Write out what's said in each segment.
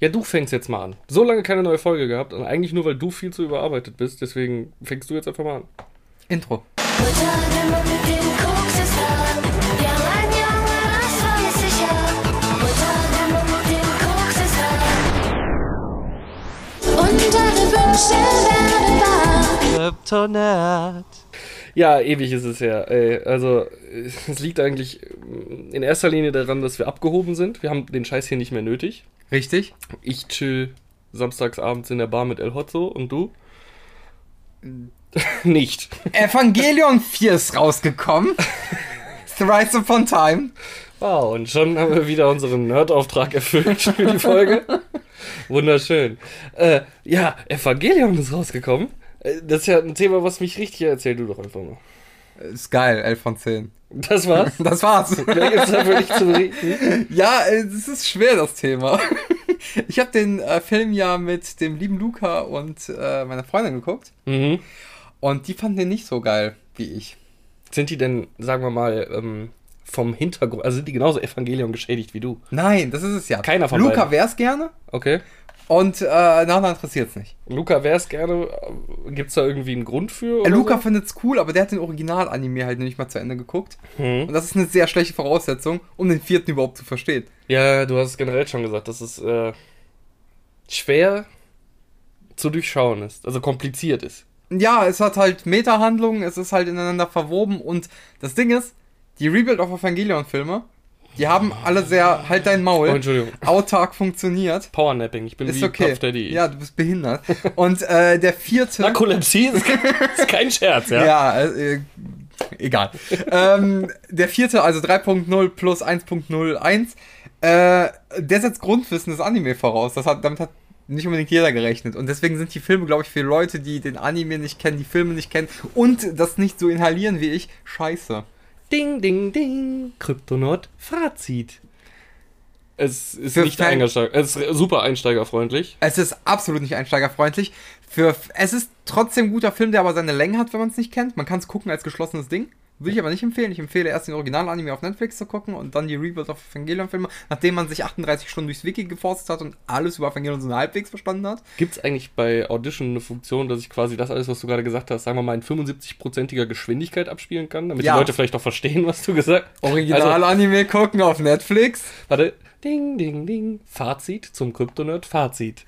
Ja, du fängst jetzt mal an. So lange keine neue Folge gehabt und eigentlich nur, weil du viel zu überarbeitet bist. Deswegen fängst du jetzt einfach mal an. Intro. Mutter, mit dem Koks ist da. Ja, mein Junge, das weiß ich ja. Mutter, mit dem Koks ist da. Und deine Wünsche werden wahr. Kryptonat. Ja, ewig ist es her. Ey. Also, es liegt eigentlich in erster Linie daran, dass wir abgehoben sind. Wir haben den Scheiß hier nicht mehr nötig. Richtig? Ich chill samstags abends in der Bar mit El Hotzo und du? nicht. Evangelion 4 ist rausgekommen. Thrice upon time. Wow, und schon haben wir wieder unseren Nerdauftrag erfüllt für die Folge. Wunderschön. Äh, ja, Evangelion ist rausgekommen. Äh, Das ist ja ein Thema, was mich richtig erzähl du doch einfach mal. Ist geil, 11 von 10. Das war's. Das war's. Mehr gibt's dafür nicht zu berichten. Ja, äh, es ist schwer, das Thema. Ich habe den äh, Film ja mit dem lieben Luca und äh, meiner Freundin geguckt. Mhm. Und die fanden den nicht so geil wie ich. Sind die denn, sagen wir mal, ähm, vom Hintergrund, also sind die genauso Evangelion geschädigt wie du? Nein, das ist es ja. Keiner von Luca beiden. wär's gerne Okay. Und äh, Nana interessiert's nicht. Luca wär's gerne. äh, Gibt's da irgendwie einen Grund für? Äh, Luca so? findet's cool, aber der hat den Original-Anime halt nicht mal zu Ende geguckt. Hm. Und das ist eine sehr schlechte Voraussetzung, um den vierten überhaupt zu verstehen. Ja, du hast es generell schon gesagt, dass es äh, schwer zu durchschauen ist, also kompliziert ist. Ja, es hat halt Meta-Handlungen, es ist halt ineinander verwoben und das Ding ist, die Rebuild of Evangelion-Filme, die haben alle sehr, halt dein Maul, Oh, Entschuldigung. autark funktioniert. Powernapping, ich bin Ist wie okay. Puff Daddy. Ja, du bist behindert. Und äh, der vierte. Narkolepsie ist, ist kein Scherz, ja? Ja, äh, egal. ähm, der vierte, also 3.0 plus 1.01, äh, der setzt Grundwissen des Anime voraus. Das hat, damit hat nicht unbedingt jeder gerechnet. Und deswegen sind die Filme, glaube ich, für Leute, die den Anime nicht kennen, die Filme nicht kennen und das nicht so inhalieren wie ich, scheiße. Ding, ding, ding. Kryptonaut Fazit. Es ist Für nicht Einsteiger, es ist super einsteigerfreundlich. Es ist absolut nicht einsteigerfreundlich. Für, es ist trotzdem ein guter Film, der aber seine Länge hat, wenn man es nicht kennt. Man kann es gucken als geschlossenes Ding. Würde ich aber nicht empfehlen. Ich empfehle erst den Original-Anime auf Netflix zu gucken und dann die Rebuild of Evangelion-Filme, nachdem man sich 38 Stunden durchs Wiki geforstet hat und alles über Evangelion so halbwegs verstanden hat. Gibt es eigentlich bei Audition eine Funktion, dass ich quasi das alles, was du gerade gesagt hast, sagen wir mal in 75%iger Geschwindigkeit abspielen kann, damit Ja. die Leute vielleicht auch verstehen, was du gesagt hast? Also, Original-Anime gucken auf Netflix. warte. Ding, ding, ding. Fazit zum Kryptonerd. Fazit.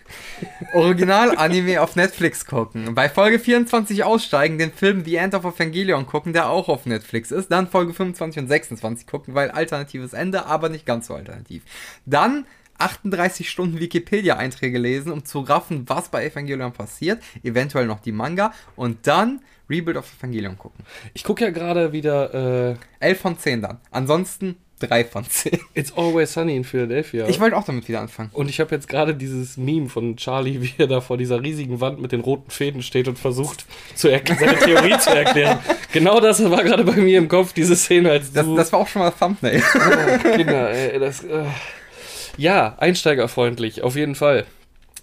Original-Anime auf Netflix gucken. Bei Folge 24 aussteigen, den Film The End of Evangelion gucken, der auch auf Netflix ist. Dann Folge 25 und 26 gucken, weil alternatives Ende, aber nicht ganz so alternativ. Dann 38 Stunden Wikipedia-Einträge lesen, um zu raffen, was bei Evangelion passiert. Eventuell noch die Manga. Und dann Rebuild of Evangelion gucken. Ich gucke ja gerade wieder äh, 11 von 10 dann. Ansonsten 3 von 10. It's Always Sunny in Philadelphia. Ich wollte auch damit wieder anfangen. und ich habe jetzt gerade dieses Meme von Charlie, wie er da vor dieser riesigen Wand mit den roten Fäden steht und versucht, seine Theorie zu erklären. Genau das war gerade bei mir im Kopf, diese Szene, als Das, das war auch schon mal Thumbnail. Oh, Kinder, ey, das, äh, ja, einsteigerfreundlich, auf jeden Fall.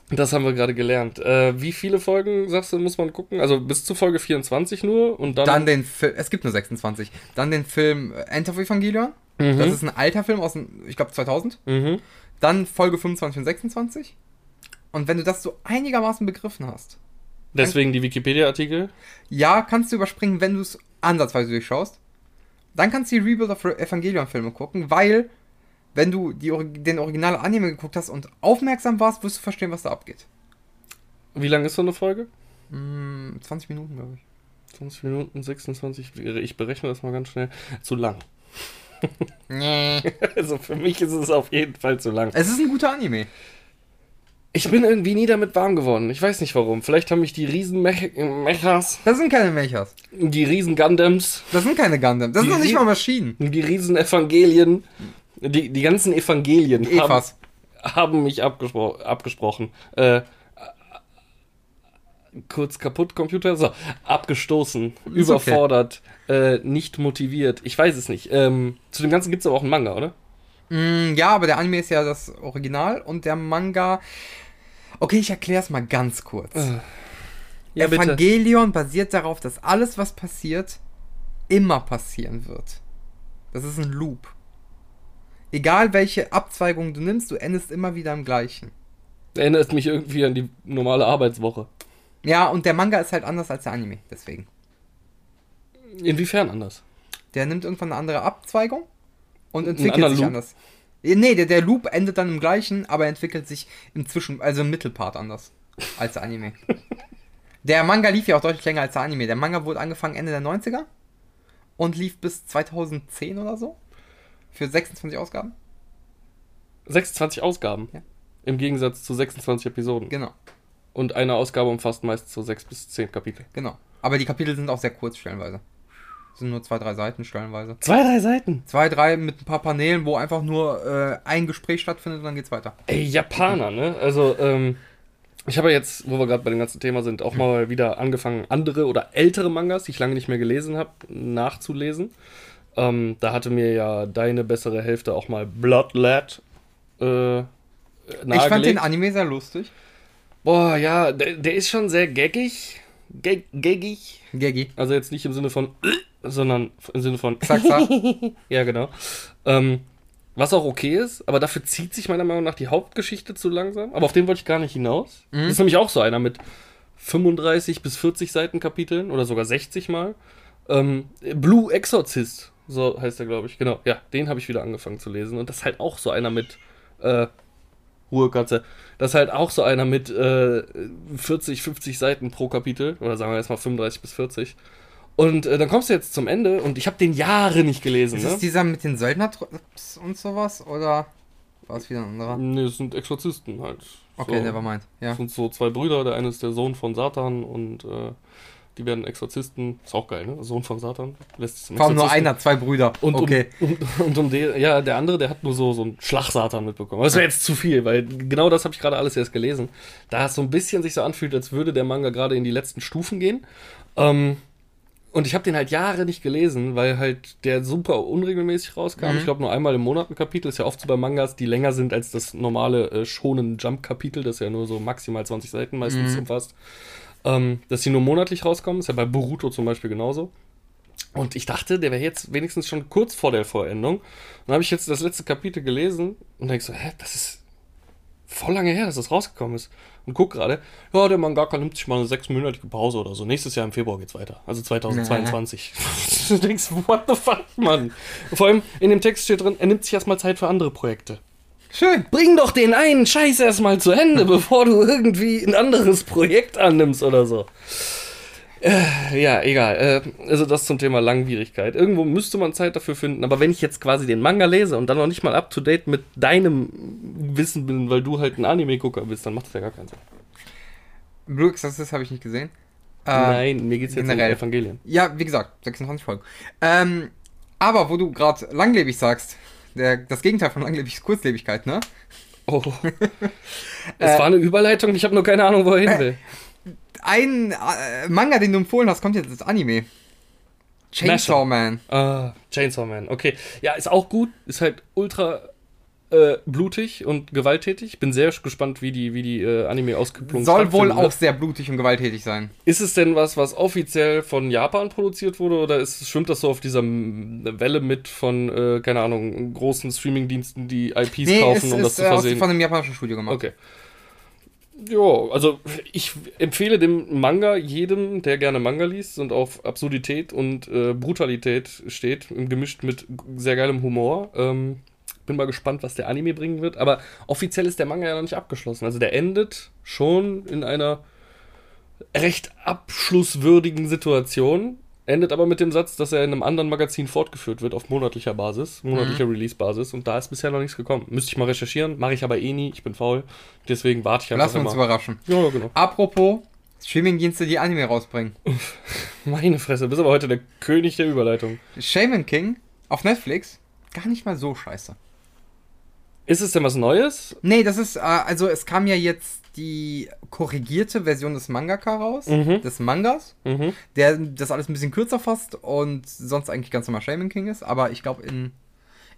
Das haben wir gerade gelernt. Äh, wie viele Folgen, sagst du, muss man gucken? Also bis zu Folge 24 nur und dann. Dann den Film, es gibt nur 26. Dann den Film End of Evangelion. Das ist ein alter Film aus, dem, ich glaube, 2000. mhm. Dann Folge 25 und 26. Und wenn du das so einigermaßen begriffen hast, Deswegen die Wikipedia-Artikel. ja, kannst du überspringen, wenn du es ansatzweise durchschaust. Dann kannst du die Rebuild of Evangelion-Filme gucken, weil, wenn du die, den originalen Anime geguckt hast und aufmerksam warst, wirst du verstehen, was da abgeht. Wie lang ist so eine Folge? Hm, 20 Minuten, glaube ich. 20 Minuten, 26. Ich berechne das mal ganz schnell. Zu lang. Nee. Also für mich ist es auf jeden Fall zu lang. Es ist ein guter Anime. Ich bin irgendwie nie damit warm geworden. Ich weiß nicht warum. Vielleicht haben mich die riesen Mech Mechas, Das sind keine Mechas. die riesen Gundams, Das sind keine Gundam. Das Die sind noch nicht mal Maschinen. die riesen Evangelien, die, die ganzen Evangelien haben, Evas. haben mich abgespro abgesprochen. Äh, kurz kaputt, Computer. So, abgestoßen, Ist okay. überfordert, äh, nicht motiviert. Ich weiß es nicht. Ähm, zu dem Ganzen gibt es aber auch einen Manga, oder? Mm, ja, aber der Anime ist ja das Original und der Manga. Okay, ich erkläre es mal ganz kurz. Ja, bitte. Evangelion basiert darauf, dass alles, was passiert, immer passieren wird. Das ist ein Loop. Egal welche Abzweigung du nimmst, du endest immer wieder im gleichen. Erinnert mich irgendwie an die normale Arbeitswoche. Ja, und der Manga ist halt anders als der Anime, deswegen. Inwiefern anders? Der nimmt irgendwann eine andere Abzweigung und entwickelt sich Loop? anders. Nee, der, der Loop endet dann im gleichen, aber entwickelt sich im Zwischen, also im Mittelpart anders als der Anime. der Manga lief ja auch deutlich länger als der Anime. Der Manga wurde angefangen Ende der 90er und lief bis 2010 oder so. Für 26 Ausgaben. 26 Ausgaben. Ja. Im Gegensatz zu 26 Episoden. Genau, Und eine Ausgabe umfasst meist so 6 bis 10 Kapitel. genau. Aber die Kapitel sind auch sehr kurz stellenweise. Sind nur zwei, drei Seiten stellenweise. Zwei, drei Seiten. Zwei, drei mit ein paar Paneelen, wo einfach nur äh, ein Gespräch stattfindet und dann geht's weiter. Ey, Japaner, ne? Also, ähm, ich habe ja jetzt, wo wir gerade bei dem ganzen Thema sind, auch mal wieder angefangen, andere oder ältere Mangas, die ich lange nicht mehr gelesen habe, nachzulesen. Ähm, da hatte mir ja deine bessere Hälfte auch mal Bloodlet äh, nahegelegt. Ich fand den Anime sehr lustig. Boah, ja, der, der ist schon sehr gaggig. Gag, gaggig. Geggi. Also jetzt nicht im Sinne von, sondern im Sinne von, Zack, zack. ja genau. Ähm, was auch okay ist, aber dafür zieht sich meiner Meinung nach die Hauptgeschichte zu langsam. Aber auf den wollte ich gar nicht hinaus. Mhm. Das ist nämlich auch so einer mit 35 bis 40 Seiten Kapiteln oder sogar 60 mal. Ähm, Blue Exorcist, so heißt er, glaube ich. Genau, ja, den habe ich wieder angefangen zu lesen. Und das ist halt auch so einer mit äh, Ruhe, Katze. Das ist halt auch so einer mit äh, 40, 50 Seiten pro Kapitel. Oder sagen wir jetzt mal 35 bis 40. Und äh, dann kommst du jetzt zum Ende und ich habe den Jahre nicht gelesen. Ist Ne? das dieser mit den Söldnertrupps und sowas? Oder war es wieder ein anderer? Nee, es sind Exorzisten halt. Okay, so. never mind. Ja. Das sind so zwei Brüder, der eine ist der Sohn von Satan und äh, die werden Exorzisten. Ist auch geil, ne? Sohn von Satan. Lässt Vor allem nur einer, zwei Brüder. Und okay. um, und, und um den, ja, der andere, der hat nur so, so einen Schlagsatan mitbekommen. Das wäre jetzt zu viel, weil genau das habe ich gerade alles erst gelesen. Da es so ein bisschen sich so anfühlt, als würde der Manga gerade in die letzten Stufen gehen. Ähm, und ich habe den halt Jahre nicht gelesen, weil halt der super unregelmäßig rauskam. Mhm. Ich glaube nur einmal im Monat ein Kapitel. Ist ja oft so bei Mangas, die länger sind als das normale äh, schonen Jump-Kapitel, das ja nur so maximal 20 Seiten meistens Mhm. umfasst. Ähm, dass die nur monatlich rauskommen. Ist ja bei Boruto zum Beispiel genauso. Und ich dachte, der wäre jetzt wenigstens schon kurz vor der Vollendung. Dann habe ich jetzt das letzte Kapitel gelesen und denke so, hä, das ist voll lange her, dass das rausgekommen ist. Und guck gerade, ja, der Mangaka nimmt sich mal eine sechsmonatige Pause oder so. Nächstes Jahr im Februar geht's weiter. Also 2022. du denkst, what the fuck, Mann? Vor allem in dem Text steht drin, er nimmt sich erstmal Zeit für andere Projekte. Schön. Bring doch den einen Scheiß erstmal zu Ende, bevor du irgendwie ein anderes Projekt annimmst oder so. Äh, ja, egal. Äh, also das zum Thema Langwierigkeit. Irgendwo müsste man Zeit dafür finden, aber wenn ich jetzt quasi den Manga lese und dann noch nicht mal up to date mit deinem Wissen bin, weil du halt ein Anime-Gucker bist, dann macht das ja gar keinen Sinn. Blue Exorcist habe ich nicht gesehen. Äh, Nein, mir geht's jetzt generell. um Evangelien. Ja, wie gesagt, 26 Folgen. Ähm, aber wo du gerade langlebig sagst, der, das Gegenteil von langlebig ist Kurzlebigkeit, ne? Oh. Es war eine Überleitung, ich habe nur keine Ahnung, wo er hin will. Ein äh, Manga, den du empfohlen hast, kommt jetzt als Anime. Chainsaw Man. Ah, Chainsaw Man, okay. Ja, ist auch gut, ist halt ultra äh, blutig und gewalttätig. Bin sehr gespannt, wie die, wie die äh, Anime-Ausgeplung Soll wohl auch sehr blutig und gewalttätig sein. Ist es denn was, was offiziell von Japan produziert wurde oder ist, schwimmt das so auf dieser Welle mit von, äh, keine Ahnung, großen Streamingdiensten, die IPs Nee, kaufen, ist, um das ist zu äh, versehen? von einem japanischen Studio gemacht. Okay. Ja, also ich empfehle dem Manga jedem, der gerne Manga liest und auf Absurdität und äh, Brutalität steht, gemischt mit sehr geilem Humor. Ähm, bin mal gespannt, was der Anime bringen wird. Aber offiziell ist der Manga ja noch nicht abgeschlossen. Also der endet schon in einer recht abschlusswürdigen Situation. Endet aber mit dem Satz, dass er in einem anderen Magazin fortgeführt wird auf monatlicher Basis, monatlicher Mhm. Release-Basis. Und da ist bisher noch nichts gekommen. Müsste ich mal recherchieren, mache ich aber eh nie. Ich bin faul. Deswegen warte ich einfach wir uns immer. überraschen. Ja, ja, genau. Apropos Streamingdienste, die Anime rausbringen. Meine Fresse, du bist aber heute der König der Überleitung. Shaman King auf Netflix, gar nicht mal so scheiße. Ist es denn was Neues? Nee, das ist, äh, also es kam ja jetzt die korrigierte Version des Mangaka raus, Mhm. des Mangas, Mhm. der das alles ein bisschen kürzer fasst und sonst eigentlich ganz normal Shaman King ist, aber ich glaube in,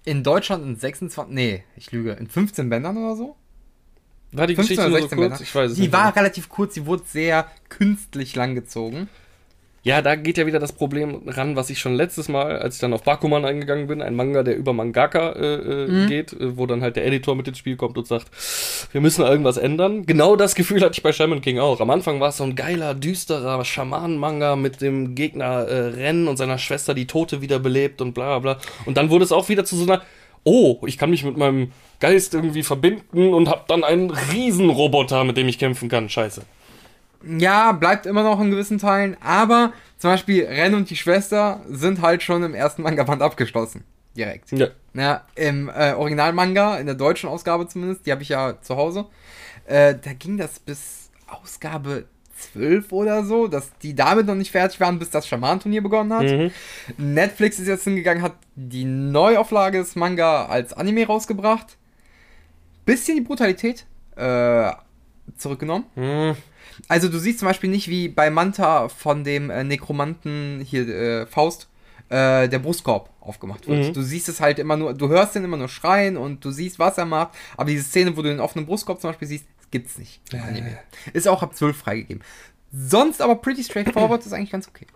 in Deutschland in 26, nee, ich lüge, in 15 Bändern oder so. War die 15 Geschichte oder nur so 16 kurz? Bänder. Ich weiß es Die nicht. war mehr. relativ kurz, sie wurde sehr künstlich langgezogen. Ja, da geht ja wieder das Problem ran, was ich schon letztes Mal, als ich dann auf Bakuman eingegangen bin, ein Manga, der über Mangaka äh, äh, Mhm. geht, äh, wo dann halt der Editor mit ins Spiel kommt und sagt, wir müssen irgendwas ändern. Genau das Gefühl hatte ich bei Shaman King auch. Am Anfang war es so ein geiler, düsterer Schamanen-Manga mit dem Gegner äh, Rennen und seiner Schwester, die Tote wiederbelebt und bla bla bla. Und dann wurde es auch wieder zu so einer, oh, ich kann mich mit meinem Geist irgendwie verbinden und hab dann einen Riesenroboter, mit dem ich kämpfen kann. Scheiße. Ja, bleibt immer noch in gewissen Teilen, aber zum Beispiel Ren und die Schwester sind halt schon im ersten Manga-Band abgeschlossen. Direkt. Ja. Ja, im äh, Originalmanga, in der deutschen Ausgabe zumindest, die habe ich ja zu Hause, äh, da ging das bis Ausgabe 12 oder so, dass die damit noch nicht fertig waren, bis das Schaman-Turnier begonnen hat. Mhm. Netflix ist jetzt hingegangen, hat die Neuauflage des Manga als Anime rausgebracht. Bisschen die Brutalität äh, zurückgenommen. Hm. Also du siehst zum Beispiel nicht wie bei Manta von dem äh, Nekromanten hier äh, Faust äh, der Brustkorb aufgemacht wird. Mhm. Du siehst es halt immer nur, du hörst den immer nur schreien und du siehst, was er macht, aber diese Szene, wo du den offenen Brustkorb zum Beispiel siehst, gibt's nicht. Anime. Ist auch ab 12 freigegeben. Sonst aber pretty straightforward, ist eigentlich ganz okay.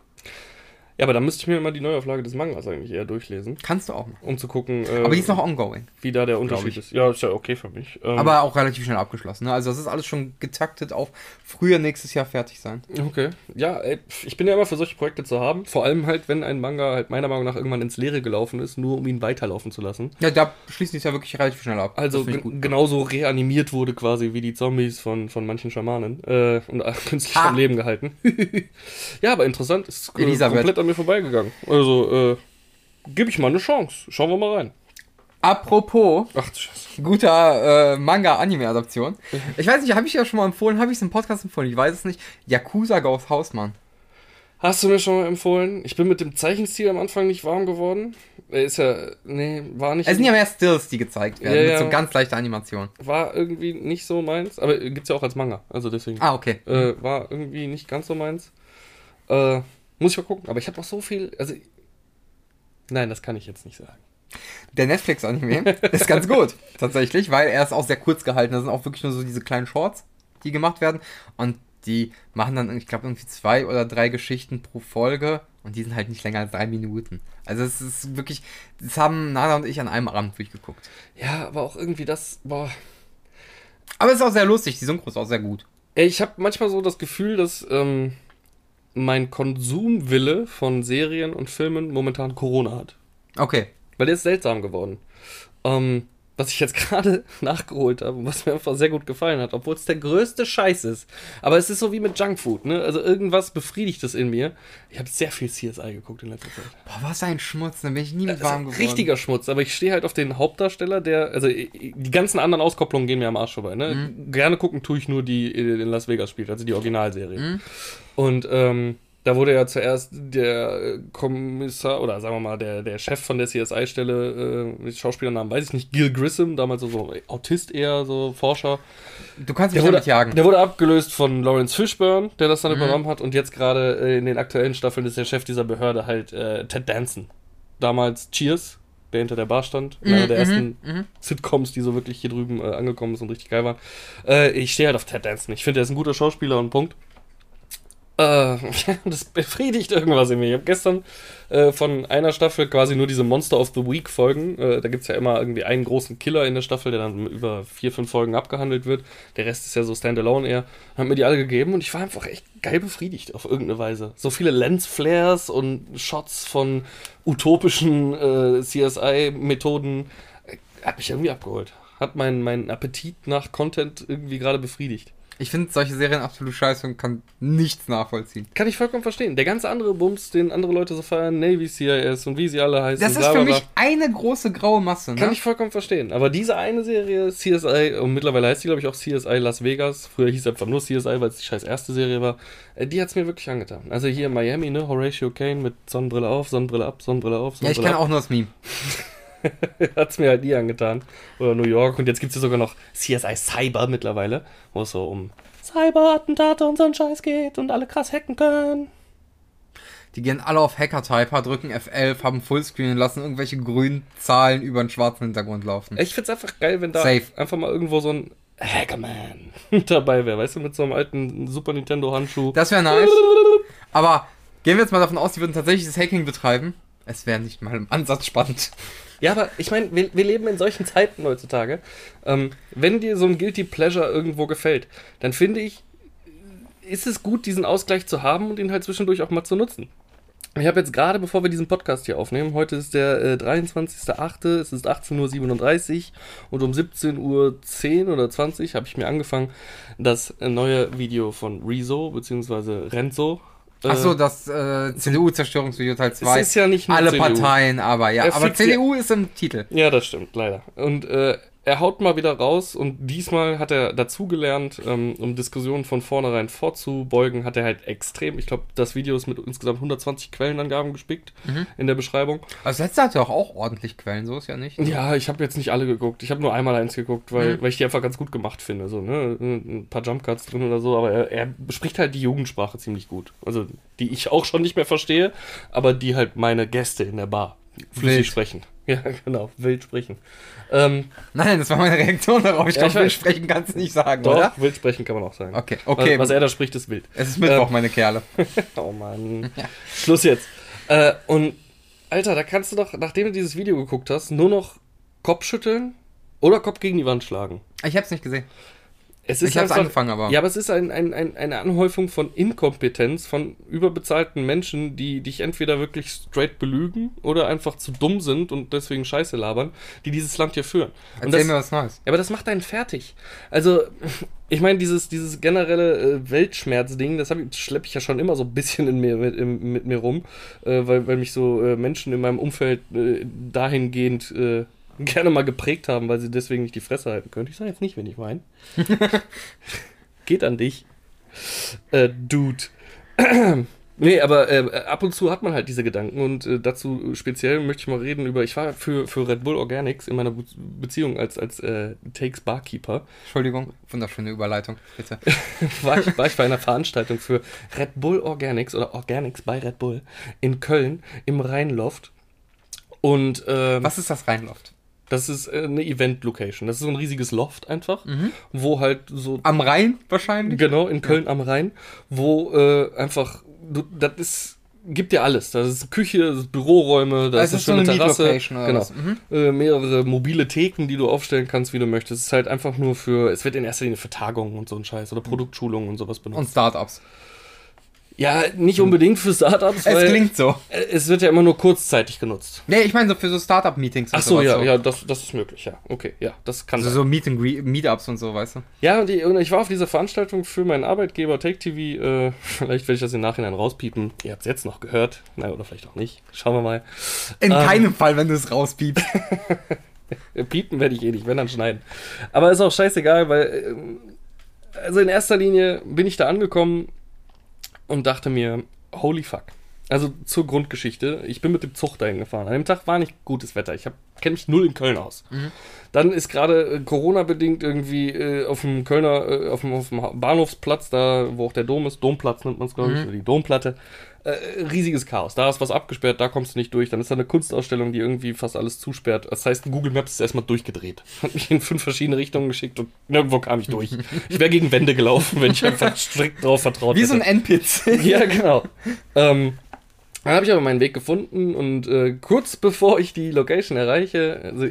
Ja, aber da müsste ich mir mal die Neuauflage des Mangas eigentlich eher durchlesen, Kannst du auch machen. um zu gucken, äh, Aber die ist noch ongoing. wie da der Unterschied ist. Ja, ist ja okay für mich. Ähm, Aber auch relativ schnell abgeschlossen. Ne? Also das ist alles schon getaktet auf früher nächstes Jahr fertig sein. Okay. Ja, ey, ich bin ja immer für solche Projekte zu haben. Vor allem halt, wenn ein Manga halt meiner Meinung nach irgendwann ins Leere gelaufen ist, nur um ihn weiterlaufen zu lassen. Ja, da schließen die es ja wirklich relativ schnell ab. Also genauso reanimiert wurde quasi wie die Zombies von, von manchen Schamanen äh, und äh, künstlich Ha. am Leben gehalten. ja, aber interessant, ist äh, Elisabeth. komplett an mir vorbeigegangen. Also, äh, gebe ich mal eine Chance. Schauen wir mal rein. Apropos Ach, guter äh, Manga-Anime-Adaption. Ich weiß nicht, habe ich ja schon mal empfohlen, habe ich es im Podcast empfohlen, ich weiß es nicht. Yakuza Ghost Hausmann. Hast du mir schon mal empfohlen? Ich bin mit dem Zeichenstil am Anfang nicht warm geworden. Er ist ja, nee, war nicht, Es sind ja mehr Stills, die gezeigt werden, Ja, mit so ganz leichter Animation. war irgendwie nicht so meins. Aber gibt's ja auch als Manga, also deswegen. Ah, okay. Äh, war irgendwie nicht ganz so meins. Äh, muss ich mal gucken. Aber ich habe noch so viel, also, nein, das kann ich jetzt nicht sagen. Der Netflix-Anime ist ganz gut, tatsächlich, weil er ist auch sehr kurz gehalten. Da sind auch wirklich nur so diese kleinen Shorts, die gemacht werden. Und die machen dann, ich glaube, irgendwie zwei oder drei Geschichten pro Folge. Und die sind halt nicht länger als drei Minuten. Also es ist wirklich, das haben Nana und ich an einem Abend durchgeguckt. Ja, aber auch irgendwie das, boah. Aber es ist auch sehr lustig, die Synchro ist auch sehr gut. Ey, Ich habe manchmal so das Gefühl, dass ähm, mein Konsumwille von Serien und Filmen momentan Corona hat. Okay. Weil der ist seltsam geworden. Ähm, was ich jetzt gerade nachgeholt habe und was mir einfach sehr gut gefallen hat, obwohl es der größte Scheiß ist. Aber es ist so wie mit Junkfood, ne? Also irgendwas befriedigt es in mir. Ich habe sehr viel CSI geguckt in letzter Zeit. Boah, was ein Schmutz, da bin ich nie mit Das warm geworden. richtiger Schmutz, aber ich stehe halt auf den Hauptdarsteller, der, also die ganzen anderen Auskopplungen gehen mir am Arsch vorbei, ne? Gerne gucken tue ich nur die in Las Vegas spielt, also die Originalserie. Und ähm, da wurde ja zuerst der äh, Kommissar oder sagen wir mal der, der Chef von der CSI-Stelle, äh, mit Schauspielernamen weiß ich nicht, Gil Grissom, damals so, so Autist eher, so Forscher. Du kannst mich Der wurde, damit jagen. der wurde abgelöst von Lawrence Fishburne, der das dann Mhm. übernommen hat. Und jetzt gerade äh, in den aktuellen Staffeln ist der Chef dieser Behörde halt äh, Ted Danson. Damals Cheers, der hinter der Bar stand. Mhm, einer der ersten Sitcoms, die so wirklich hier drüben äh, angekommen ist und richtig geil waren. Äh, ich stehe halt auf Ted Danson. Ich finde, er ist ein guter Schauspieler und Punkt. Äh, das befriedigt irgendwas in mir. Ich habe gestern äh, von einer Staffel quasi nur diese Monster of the Week Folgen. Äh, da gibt es ja immer irgendwie einen großen Killer in der Staffel, der dann über vier, fünf Folgen abgehandelt wird. Der Rest ist ja so Standalone eher. Haben mir die alle gegeben und ich war einfach echt geil befriedigt auf irgendeine Weise. So viele Lensflares und Shots von utopischen äh, CSI-Methoden äh, hat mich irgendwie abgeholt. Hat meinen meinen Appetit nach Content irgendwie gerade befriedigt. Ich finde solche Serien absolut scheiße und kann nichts nachvollziehen. Kann ich vollkommen verstehen. Der ganze andere Bums, den andere Leute so feiern, Navy CIS und wie sie alle heißen. Das ist für mich eine große graue Masse. Ne? Kann ich vollkommen verstehen. Aber diese eine Serie, CSI, und mittlerweile heißt die, glaube ich, auch CSI Las Vegas. Früher hieß es einfach nur CSI, weil es die scheiß erste Serie war. Äh, Die hat es mir wirklich angetan. Also hier in Miami, ne? Horatio Kane mit Sonnenbrille auf, Sonnenbrille ab, Sonnenbrille auf, ja, ich Sonnenbrille kenne ab. auch nur das Meme. hat es mir halt nie angetan. Oder New York. Und jetzt gibt es ja sogar noch CSI Cyber mittlerweile, wo es so um Cyber-Attentate und so ein Scheiß geht und alle krass hacken können. Die gehen alle auf Hacker-Typer, drücken F11, haben Fullscreen und lassen irgendwelche grünen Zahlen über einen schwarzen Hintergrund laufen. Ich find's einfach geil, wenn da Safe. einfach mal irgendwo so ein Hackerman dabei wäre, weißt du, mit so einem alten Super Nintendo Handschuh. Das wäre nice. Aber Gehen wir jetzt mal davon aus, die würden tatsächlich das Hacking betreiben. Es wäre nicht mal im Ansatz spannend. Ja, aber ich meine, wir, wir leben in solchen Zeiten heutzutage. Ähm, wenn dir so ein Guilty Pleasure irgendwo gefällt, dann finde ich, ist es gut, diesen Ausgleich zu haben und ihn halt zwischendurch auch mal zu nutzen. Ich habe jetzt gerade, bevor wir diesen Podcast hier aufnehmen, heute ist der äh, 23.08., es ist 18.37 Uhr und um 17.10 Uhr oder 20 habe ich mir angefangen, das äh, neue Video von Rezo bzw. Renzo. Äh, Achso, das äh, CDU-Zerstörungsvideo Teil 2. ist ja nicht nur Alle CDU. Parteien, aber ja. Er aber ja- CDU ist im Titel. Ja, das stimmt, leider. Und äh, er haut mal wieder raus und diesmal hat er dazugelernt, ähm, um Diskussionen von vornherein vorzubeugen, hat er halt extrem, ich glaube, das Video ist mit insgesamt 120 Quellenangaben gespickt in der Beschreibung. Also letzte hat ja auch, auch ordentlich Quellen, so ist ja nicht. Ja, ich habe jetzt nicht alle geguckt. Ich habe nur einmal eins geguckt, weil, weil ich die einfach ganz gut gemacht finde. So, ne? Ein paar Jumpcuts drin oder so, aber er, er bespricht halt die Jugendsprache ziemlich gut. Also, die ich auch schon nicht mehr verstehe, aber die halt meine Gäste in der Bar flüssig Wild. sprechen. Ja, genau, wild sprechen. Ähm, Nein, das war meine Reaktion darauf. Ich Ja, glaube, weiß. sprechen kannst du nicht sagen, Doch, oder? wild sprechen kann man auch sagen. Okay, okay. Was, was er da spricht, ist wild. Es ist Mittwoch, Ähm, meine Kerle. Oh Mann. Schluss jetzt. Äh, und, Alter, da kannst du doch, nachdem du dieses Video geguckt hast, nur noch Kopf schütteln oder Kopf gegen die Wand schlagen. Ich hab's nicht gesehen. Es ist Ich einfach- angefangen, aber- Ja, aber es ist ein, ein, ein, eine Anhäufung von Inkompetenz, von überbezahlten Menschen, die dich entweder wirklich straight belügen oder einfach zu dumm sind und deswegen Scheiße labern, die dieses Land hier führen. Und Erzähl das, mir was Neues. ja, aber das macht einen fertig. Also, ich meine, dieses, dieses generelle äh, Weltschmerz-Ding, das ich- schleppe ich ja schon immer so ein bisschen in mir, mit, im, mit mir rum, äh, weil, weil mich so äh, Menschen in meinem Umfeld äh, dahingehend äh, gerne mal geprägt haben, weil sie deswegen nicht die Fresse halten können. Ich sage jetzt nicht, wen ich meine. Geht an dich. Äh, Dude. Nee, aber äh, ab und zu hat man halt diese Gedanken und äh, dazu speziell möchte ich mal reden über, ich war für, für Red Bull Organics in meiner Be Beziehung als, als äh, Takes Barkeeper, Entschuldigung, wunderschöne Überleitung, bitte. war ich, war ich bei einer Veranstaltung für Red Bull Organics oder Organics bei Red Bull in Köln im Rheinloft und ähm, Was ist das Rheinloft? Das ist äh, eine Event-Location, das ist so ein riesiges Loft einfach, wo halt so Am Rhein wahrscheinlich? Genau, in Köln am Rhein, wo äh, einfach, du, das ist, gibt dir alles. Das ist Küche, das ist Büroräume, da Also ist es ist so eine schöne eine Terrasse. Genau. Mhm. Äh, mehrere mobile Theken, die du aufstellen kannst, wie du möchtest. Es ist halt einfach nur für, es wird in erster Linie für Tagungen und so ein Scheiß oder Produktschulungen und sowas benutzt. Und Startups. Ja, nicht unbedingt für Startups, Es klingt so. äh, es wird ja immer nur kurzzeitig genutzt. Nee, ich meine so für so Startup-Meetings Ach so, ja, ja, das, das ist möglich, ja. Okay, ja, das kann Also sein. so Meet Meetups und so, weißt du? Ja, und, die, und ich war auf dieser Veranstaltung für meinen Arbeitgeber Take TV. Äh, vielleicht werde ich das im Nachhinein rauspiepen. Ihr habt es jetzt noch gehört. Na, oder vielleicht auch nicht. Schauen wir mal. In Ähm. keinem Fall, wenn du es rauspiepst. Piepen werde ich eh nicht, wenn dann schneiden. Aber ist auch scheißegal, weil. ähm, Also in erster Linie bin ich da angekommen und dachte mir, holy fuck. Also zur Grundgeschichte. Ich bin mit dem Zug dahin gefahren. An dem Tag war nicht gutes Wetter. Ich kenne mich null in Köln aus. Dann ist gerade äh, Corona-bedingt irgendwie äh, auf dem Kölner, äh, auf, dem, auf dem Bahnhofsplatz, da wo auch der Dom ist, Domplatz nennt man es, glaube ich, oder die Domplatte, äh, riesiges Chaos. Da ist was abgesperrt, da kommst du nicht durch. Dann ist da eine Kunstausstellung, die irgendwie fast alles zusperrt. Das heißt, Google Maps ist erstmal durchgedreht. Hat mich in fünf verschiedene Richtungen geschickt und nirgendwo kam ich durch. Ich wäre gegen Wände gelaufen, wenn ich einfach strikt drauf vertraut Wie hätte. so ein NPC. Ja, genau. ähm, dann habe ich aber meinen Weg gefunden und äh, kurz bevor ich die Location erreiche, also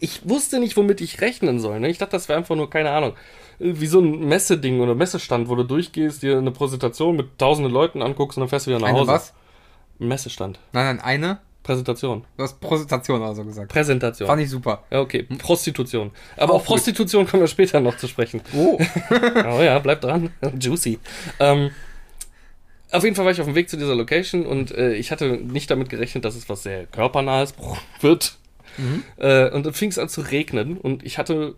ich wusste nicht, womit ich rechnen soll. Ne? Ich dachte, das wäre einfach nur, keine Ahnung, wie so ein Messeding oder Messestand, wo du durchgehst, dir eine Präsentation mit tausenden Leuten anguckst und dann fährst du wieder nach Eine Hause. was? Ein Messestand. Nein, nein, eine. Präsentation. Du hast Präsentation also gesagt. Präsentation. Fand ich super. ja, okay. Prostitution. Aber Auch auf Prostitution kommen wir später noch zu sprechen. Oh. Oh ja, bleib dran. Juicy. Ähm, auf jeden Fall war ich auf dem Weg zu dieser Location und äh, ich hatte nicht damit gerechnet, dass es was sehr körpernahes wird. Äh, und dann fing es an zu regnen und ich hatte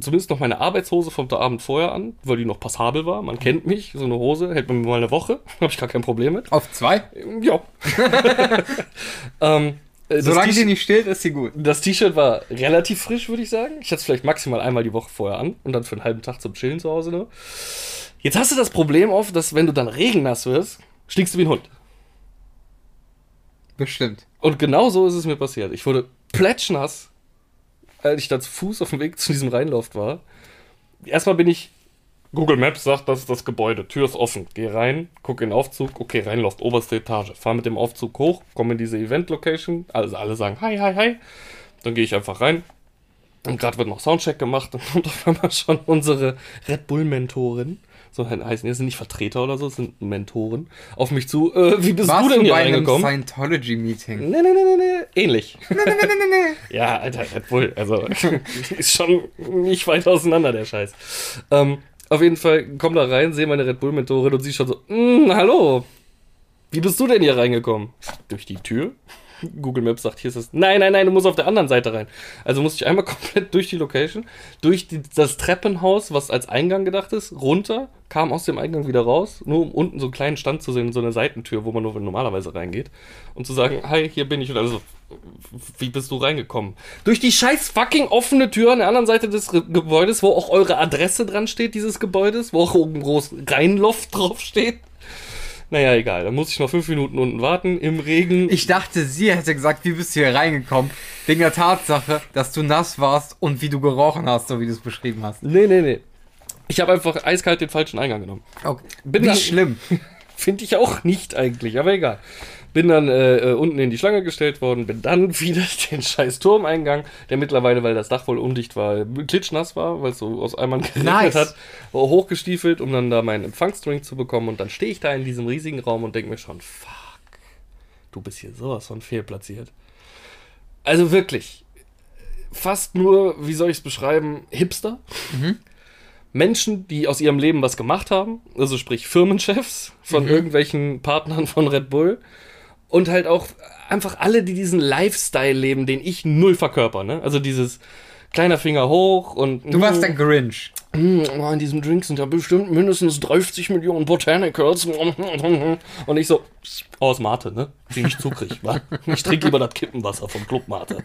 zumindest noch meine Arbeitshose vom Abend vorher an, weil die noch passabel war. Man kennt mich, so eine Hose hält man mir mal eine Woche, habe ich gar kein Problem mit. Auf zwei? Ja. ähm, äh, Solange die nicht steht, ist sie gut. das T-Shirt war relativ frisch, würde ich sagen. Ich hatte es vielleicht maximal einmal die Woche vorher an und dann für einen halben Tag zum Chillen zu Hause. Ne? Jetzt hast du das Problem oft, dass wenn du dann regennass wirst, stinkst du wie ein Hund. Bestimmt. Und genau so ist es mir passiert. Ich wurde plätschnass, als ich da zu Fuß auf dem Weg zu diesem Rheinloft war. Erstmal bin ich Google Maps sagt, das ist das Gebäude. Tür ist offen. Geh rein, guck in den Aufzug. Okay, reinläuft, oberste Etage. Fahr mit dem Aufzug hoch, komme in diese Event-Location. Also alle sagen Hi, hi, hi. Dann gehe ich einfach rein. Und gerade wird noch Soundcheck gemacht. Dann kommt auf einmal schon unsere Red Bull-Mentorin. So heißen die, das sind nicht Vertreter oder so, das sind Mentoren. Auf mich zu. Äh, wie bist Warst du denn du hier bei einem reingekommen? Scientology-Meeting? Nee, nee, nee, nee, nee. Ähnlich. ja, Alter, Red Bull. Also, ist schon nicht weit auseinander, der Scheiß. Ähm, auf jeden Fall, komm da rein, sehe meine Red Bull-Mentorin und sie schon so, "Mm, hallo. Wie bist du denn hier reingekommen? Durch die Tür? Google Maps sagt, hier ist es. Nein, nein, nein, du musst auf der anderen Seite rein. Also musste ich einmal komplett durch die Location, durch die, das Treppenhaus, was als Eingang gedacht ist, runter, kam aus dem Eingang wieder raus, nur um unten so einen kleinen Stand zu sehen, so eine Seitentür, wo man nur normalerweise reingeht. Und zu sagen, hi, hier bin ich. Und also, wie bist du reingekommen? Durch die scheiß fucking offene Tür an der anderen Seite des Re- Gebäudes, wo auch eure Adresse dran steht, dieses Gebäudes, wo auch oben groß Rheinloft drauf steht. Naja, egal. Dann muss ich noch fünf Minuten unten warten, im Regen. Ich dachte, sie hätte gesagt, wie bist du hier reingekommen? Wegen der Tatsache, dass du nass warst und wie du gerochen hast, so wie du es beschrieben hast. Nee, nee, nee. Ich habe einfach eiskalt den falschen Eingang genommen. Okay. Bin dann- schlimm. Finde ich auch nicht eigentlich, aber egal. Bin dann äh, äh, unten in die Schlange gestellt worden, bin dann wieder den scheiß Turmeingang, der mittlerweile, weil das Dach wohl undicht war, klitschnass war, weil es so aus Eimern geregnet Nice. hat, war hochgestiefelt, um dann da meinen Empfangsdrink zu bekommen. Und dann stehe ich da in diesem riesigen Raum und denke mir schon, fuck, du bist hier sowas von fehlplatziert. Also wirklich, fast nur, wie soll ich es beschreiben, Hipster. Menschen, die aus ihrem Leben was gemacht haben, also sprich Firmenchefs von irgendwelchen Partnern von Red Bull und halt auch einfach alle, die diesen Lifestyle leben, den ich null verkörper, ne? Also dieses kleiner Finger hoch und Du warst der Grinch. Mm, oh, in diesem Drink sind ja bestimmt mindestens 30 Millionen Botanicals. Und ich so, aus Mate, ne? Die ich zukrieg, wa? Ich trinke lieber das Kippenwasser vom Club Mate.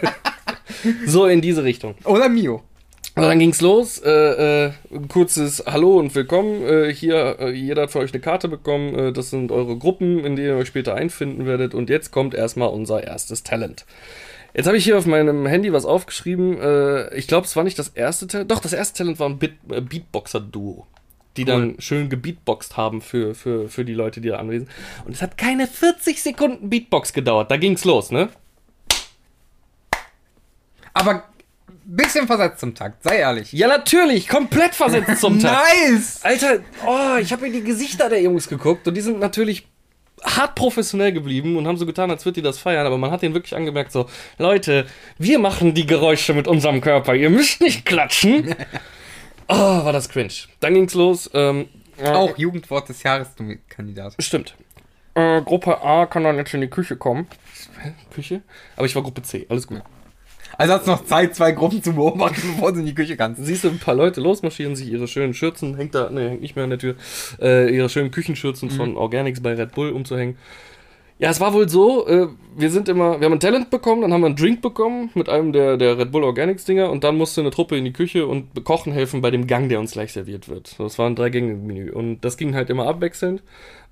so in diese Richtung. Oder Mio. Aber dann ging's los. Äh, äh, ein kurzes Hallo und Willkommen. Äh, hier, äh, jeder hat für euch eine Karte bekommen. Äh, das sind eure Gruppen, in denen ihr euch später einfinden werdet. Und jetzt kommt erstmal unser erstes Talent. Jetzt habe ich hier auf meinem Handy was aufgeschrieben. Äh, ich glaube, es war nicht das erste Talent. Doch, das erste Talent war ein Beat, äh, Beatboxer-Duo. Die dann schön gebeatboxt haben für, für, für die Leute, die da anwesend sind. Und es hat keine 40 Sekunden Beatbox gedauert. Da ging's los, ne? Aber bisschen versetzt zum Takt, sei ehrlich. Ja, natürlich. Komplett versetzt zum Tag. Nice! Alter, oh, ich habe mir die Gesichter der Jungs geguckt und die sind natürlich hart professionell geblieben und haben so getan, als würde die das feiern, aber man hat denen wirklich angemerkt, so, Leute, wir machen die Geräusche mit unserem Körper, ihr müsst nicht klatschen. Oh, war das cringe. Dann ging's los. Ähm, äh, Auch Jugendwort des Jahres, du Kandidat. Stimmt. Äh, Gruppe A kann dann jetzt in die Küche kommen. Küche? Aber ich war Gruppe C, alles gut. Also hast noch Zeit, zwei Gruppen zu beobachten, bevor du in die Küche kannst. Siehst du ein paar Leute losmarschieren, sich ihre schönen Schürzen, hängt da, ne, hängt nicht mehr an der Tür, äh, ihre schönen Küchenschürzen von Organics bei Red Bull umzuhängen. Ja, es war wohl so, äh, wir sind immer, wir haben ein Talent bekommen, dann haben wir einen Drink bekommen mit einem der, der Red Bull Organics Dinger und dann musste eine Truppe in die Küche und kochen helfen bei dem Gang, der uns gleich serviert wird. Das war ein Drei-Gänge-Menü und das ging halt immer abwechselnd.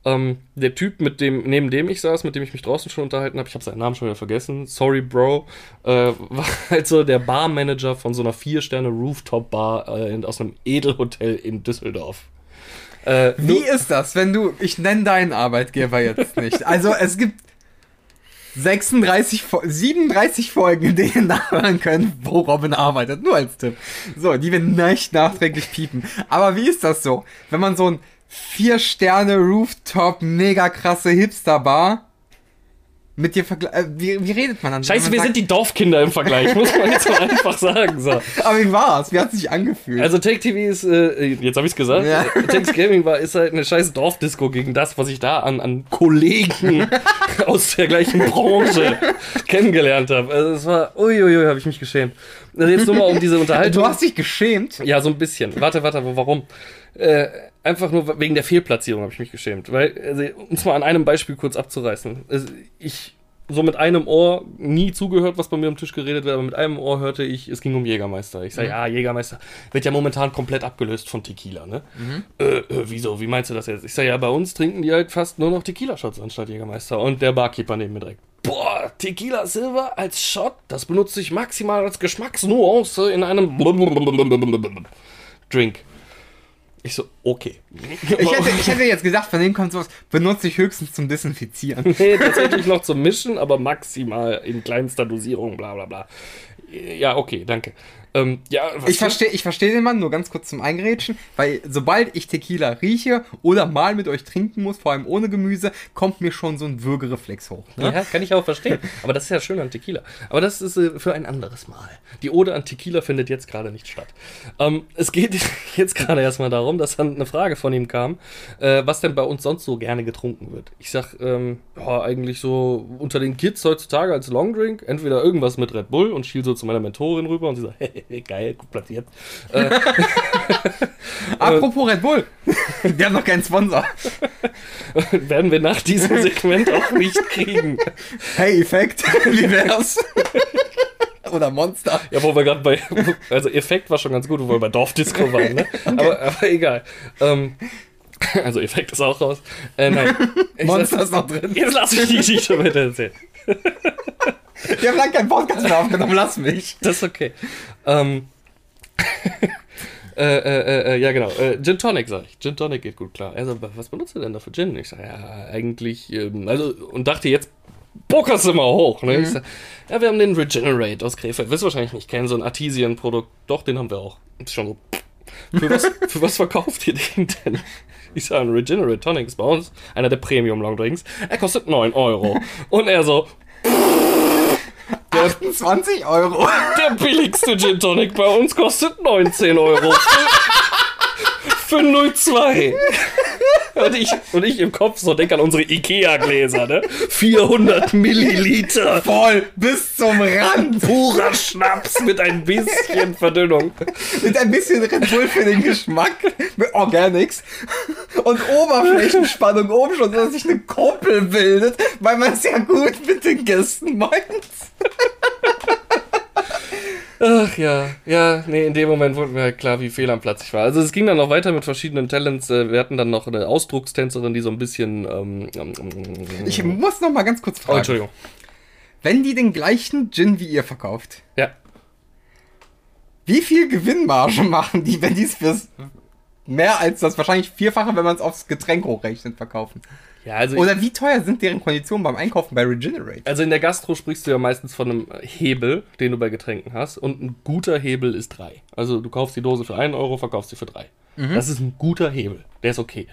Ähm, der Typ, mit dem, neben dem ich saß, mit dem ich mich draußen schon unterhalten habe, ich habe seinen Namen schon wieder vergessen, sorry Bro, äh, war halt so der Barmanager von so einer Vier-Sterne-Rooftop-Bar äh, in- aus einem Edelhotel in Düsseldorf. Äh, Wie ist das, wenn du, ich nenne deinen Arbeitgeber jetzt nicht. Also es gibt 36, Fo- 37 Folgen, in denen nachhören können, wo Robin arbeitet. Nur als Tipp. So, die wir nicht nachträglich piepen. Aber wie ist das so, wenn man so ein 4-Sterne-Rooftop, mega krasse Hipster-Bar mit dir vergleicht? Äh, wie, wie redet man dann? Scheiße, Wenn wir man sind die Dorfkinder im Vergleich, muss man jetzt mal einfach sagen. So. sagt, Aber wie war's? Wie hat es sich angefühlt? Also Take TV ist, äh, jetzt habe ich es gesagt, Ja. Takes Gaming war, ist halt eine scheiß Dorfdisco gegen das, was ich da an, an Kollegen aus der gleichen Branche kennengelernt habe. Also es war, uiuiui, habe ich mich geschämt. Also jetzt nur mal um diese Unterhaltung. du hast dich geschämt. Ja, so ein bisschen. Warte, warte, warum? Äh, einfach nur wegen der Fehlplatzierung habe ich mich geschämt. Weil, also, um es mal an einem Beispiel kurz abzureißen. Also, ich so mit einem Ohr nie zugehört, was bei mir am Tisch geredet wird, aber mit einem Ohr hörte ich, es ging um Jägermeister. Ich sage, ja, Jägermeister wird ja momentan komplett abgelöst von Tequila, ne? Äh, äh, wieso? Wie meinst du das jetzt? Ich sage, ja, bei uns trinken die halt fast nur noch Tequila-Shots anstatt Jägermeister. Und der Barkeeper neben mir direkt. Boah, Tequila Silver als Shot, das benutze ich maximal als Geschmacksnuance in einem Drink. Ich so, okay. Ich hätte, ich hätte jetzt gesagt, von dem kommt sowas, benutze ich höchstens zum Desinfizieren. Nee, tatsächlich noch zum Mischen, aber maximal in kleinster Dosierung, bla bla bla. Ja, okay, danke. Ähm, ja, was Ich verstehe ich versteh den Mann, nur ganz kurz zum Eingerätschen, weil sobald ich Tequila rieche oder mal mit euch trinken muss, vor allem ohne Gemüse, kommt mir schon so ein Würgereflex hoch. Ne? Ja, kann ich auch verstehen. Aber das ist ja schön an Tequila. Aber das ist äh, für ein anderes Mal. Die Ode an Tequila findet jetzt gerade nicht statt. Ähm, es geht jetzt gerade erstmal darum, dass dann eine Frage von ihm kam, äh, was denn bei uns sonst so gerne getrunken wird. Ich sag, ähm, ja, eigentlich so unter den Kids heutzutage als Longdrink, entweder irgendwas mit Red Bull und schiel so zu meiner Mentorin rüber und sie sagt, geil, gut platziert. Äh, Apropos Red Bull, wir haben noch keinen Sponsor. werden wir nach diesem Segment auch nicht kriegen. Hey, Effekt, wie wär's? oder Monster. Ja, wo wir gerade bei. Also, Effekt war schon ganz gut, wo wir bei Dorfdisco waren, ne? Aber, aber egal. Ähm, also, Effekt ist auch raus. Äh, nein. Monster lass- ist noch drin. Jetzt lass ich die Geschichte weiter erzählen. Wir haben lange keinen Podcast mehr aufgenommen, lass mich. Das ist okay. Ähm. Äh, äh, äh, ja, genau. Äh, Gin Tonic, sag ich. Gin Tonic geht gut klar. Also, was benutzt du denn da für Gin? Ich sag, ja, eigentlich, ähm, also, und dachte jetzt, Pokerst immer hoch. Ne? Ich sag, ja, wir haben den Regenerate aus Krefeld. Wirst du wahrscheinlich nicht kennen, so ein Artesian-Produkt. Doch, den haben wir auch. Ist schon so. Für was, für was verkauft ihr den denn? Ich sage, ein Regenerate Tonic ist bei uns einer der Premium Longdrinks. Er kostet 9 Euro. Und er so, 28 Euro. der billigste Gin Tonic bei uns kostet 19 Euro. Für 0,2. Und ich, und ich im Kopf so denke an unsere Ikea-Gläser, ne? 400 Milliliter. Voll bis zum Rand. Purer Schnaps mit ein bisschen Verdünnung. Mit ein bisschen Red Bull für den Geschmack. Mit Organics. Und Oberflächenspannung oben schon, dass sich eine Kuppel bildet, weil man es ja gut mit den Gästen meint. Ach ja, ja, nee, in dem Moment wurde mir halt klar, wie fehl am Platz ich war. Also es ging dann noch weiter mit verschiedenen Talents. Äh, Wir hatten dann noch eine Ausdruckstänzerin, die so ein bisschen. Ähm, ähm, Ich muss noch mal ganz kurz oh, fragen. Entschuldigung. Wenn die den gleichen Gin wie ihr verkauft, Ja. wie viel Gewinnmarge machen die, wenn die es fürs mehr als das wahrscheinlich vierfache, wenn man es aufs Getränk hochrechnet, verkaufen? Ja, also Oder wie teuer sind deren Konditionen beim Einkaufen bei Regenerate? Also in der Gastro sprichst du ja meistens von einem Hebel, den du bei Getränken hast. Und ein guter Hebel ist 3. Also du kaufst die Dose für 1 Euro, verkaufst sie für 3. Das ist ein guter Hebel. Der ist okay.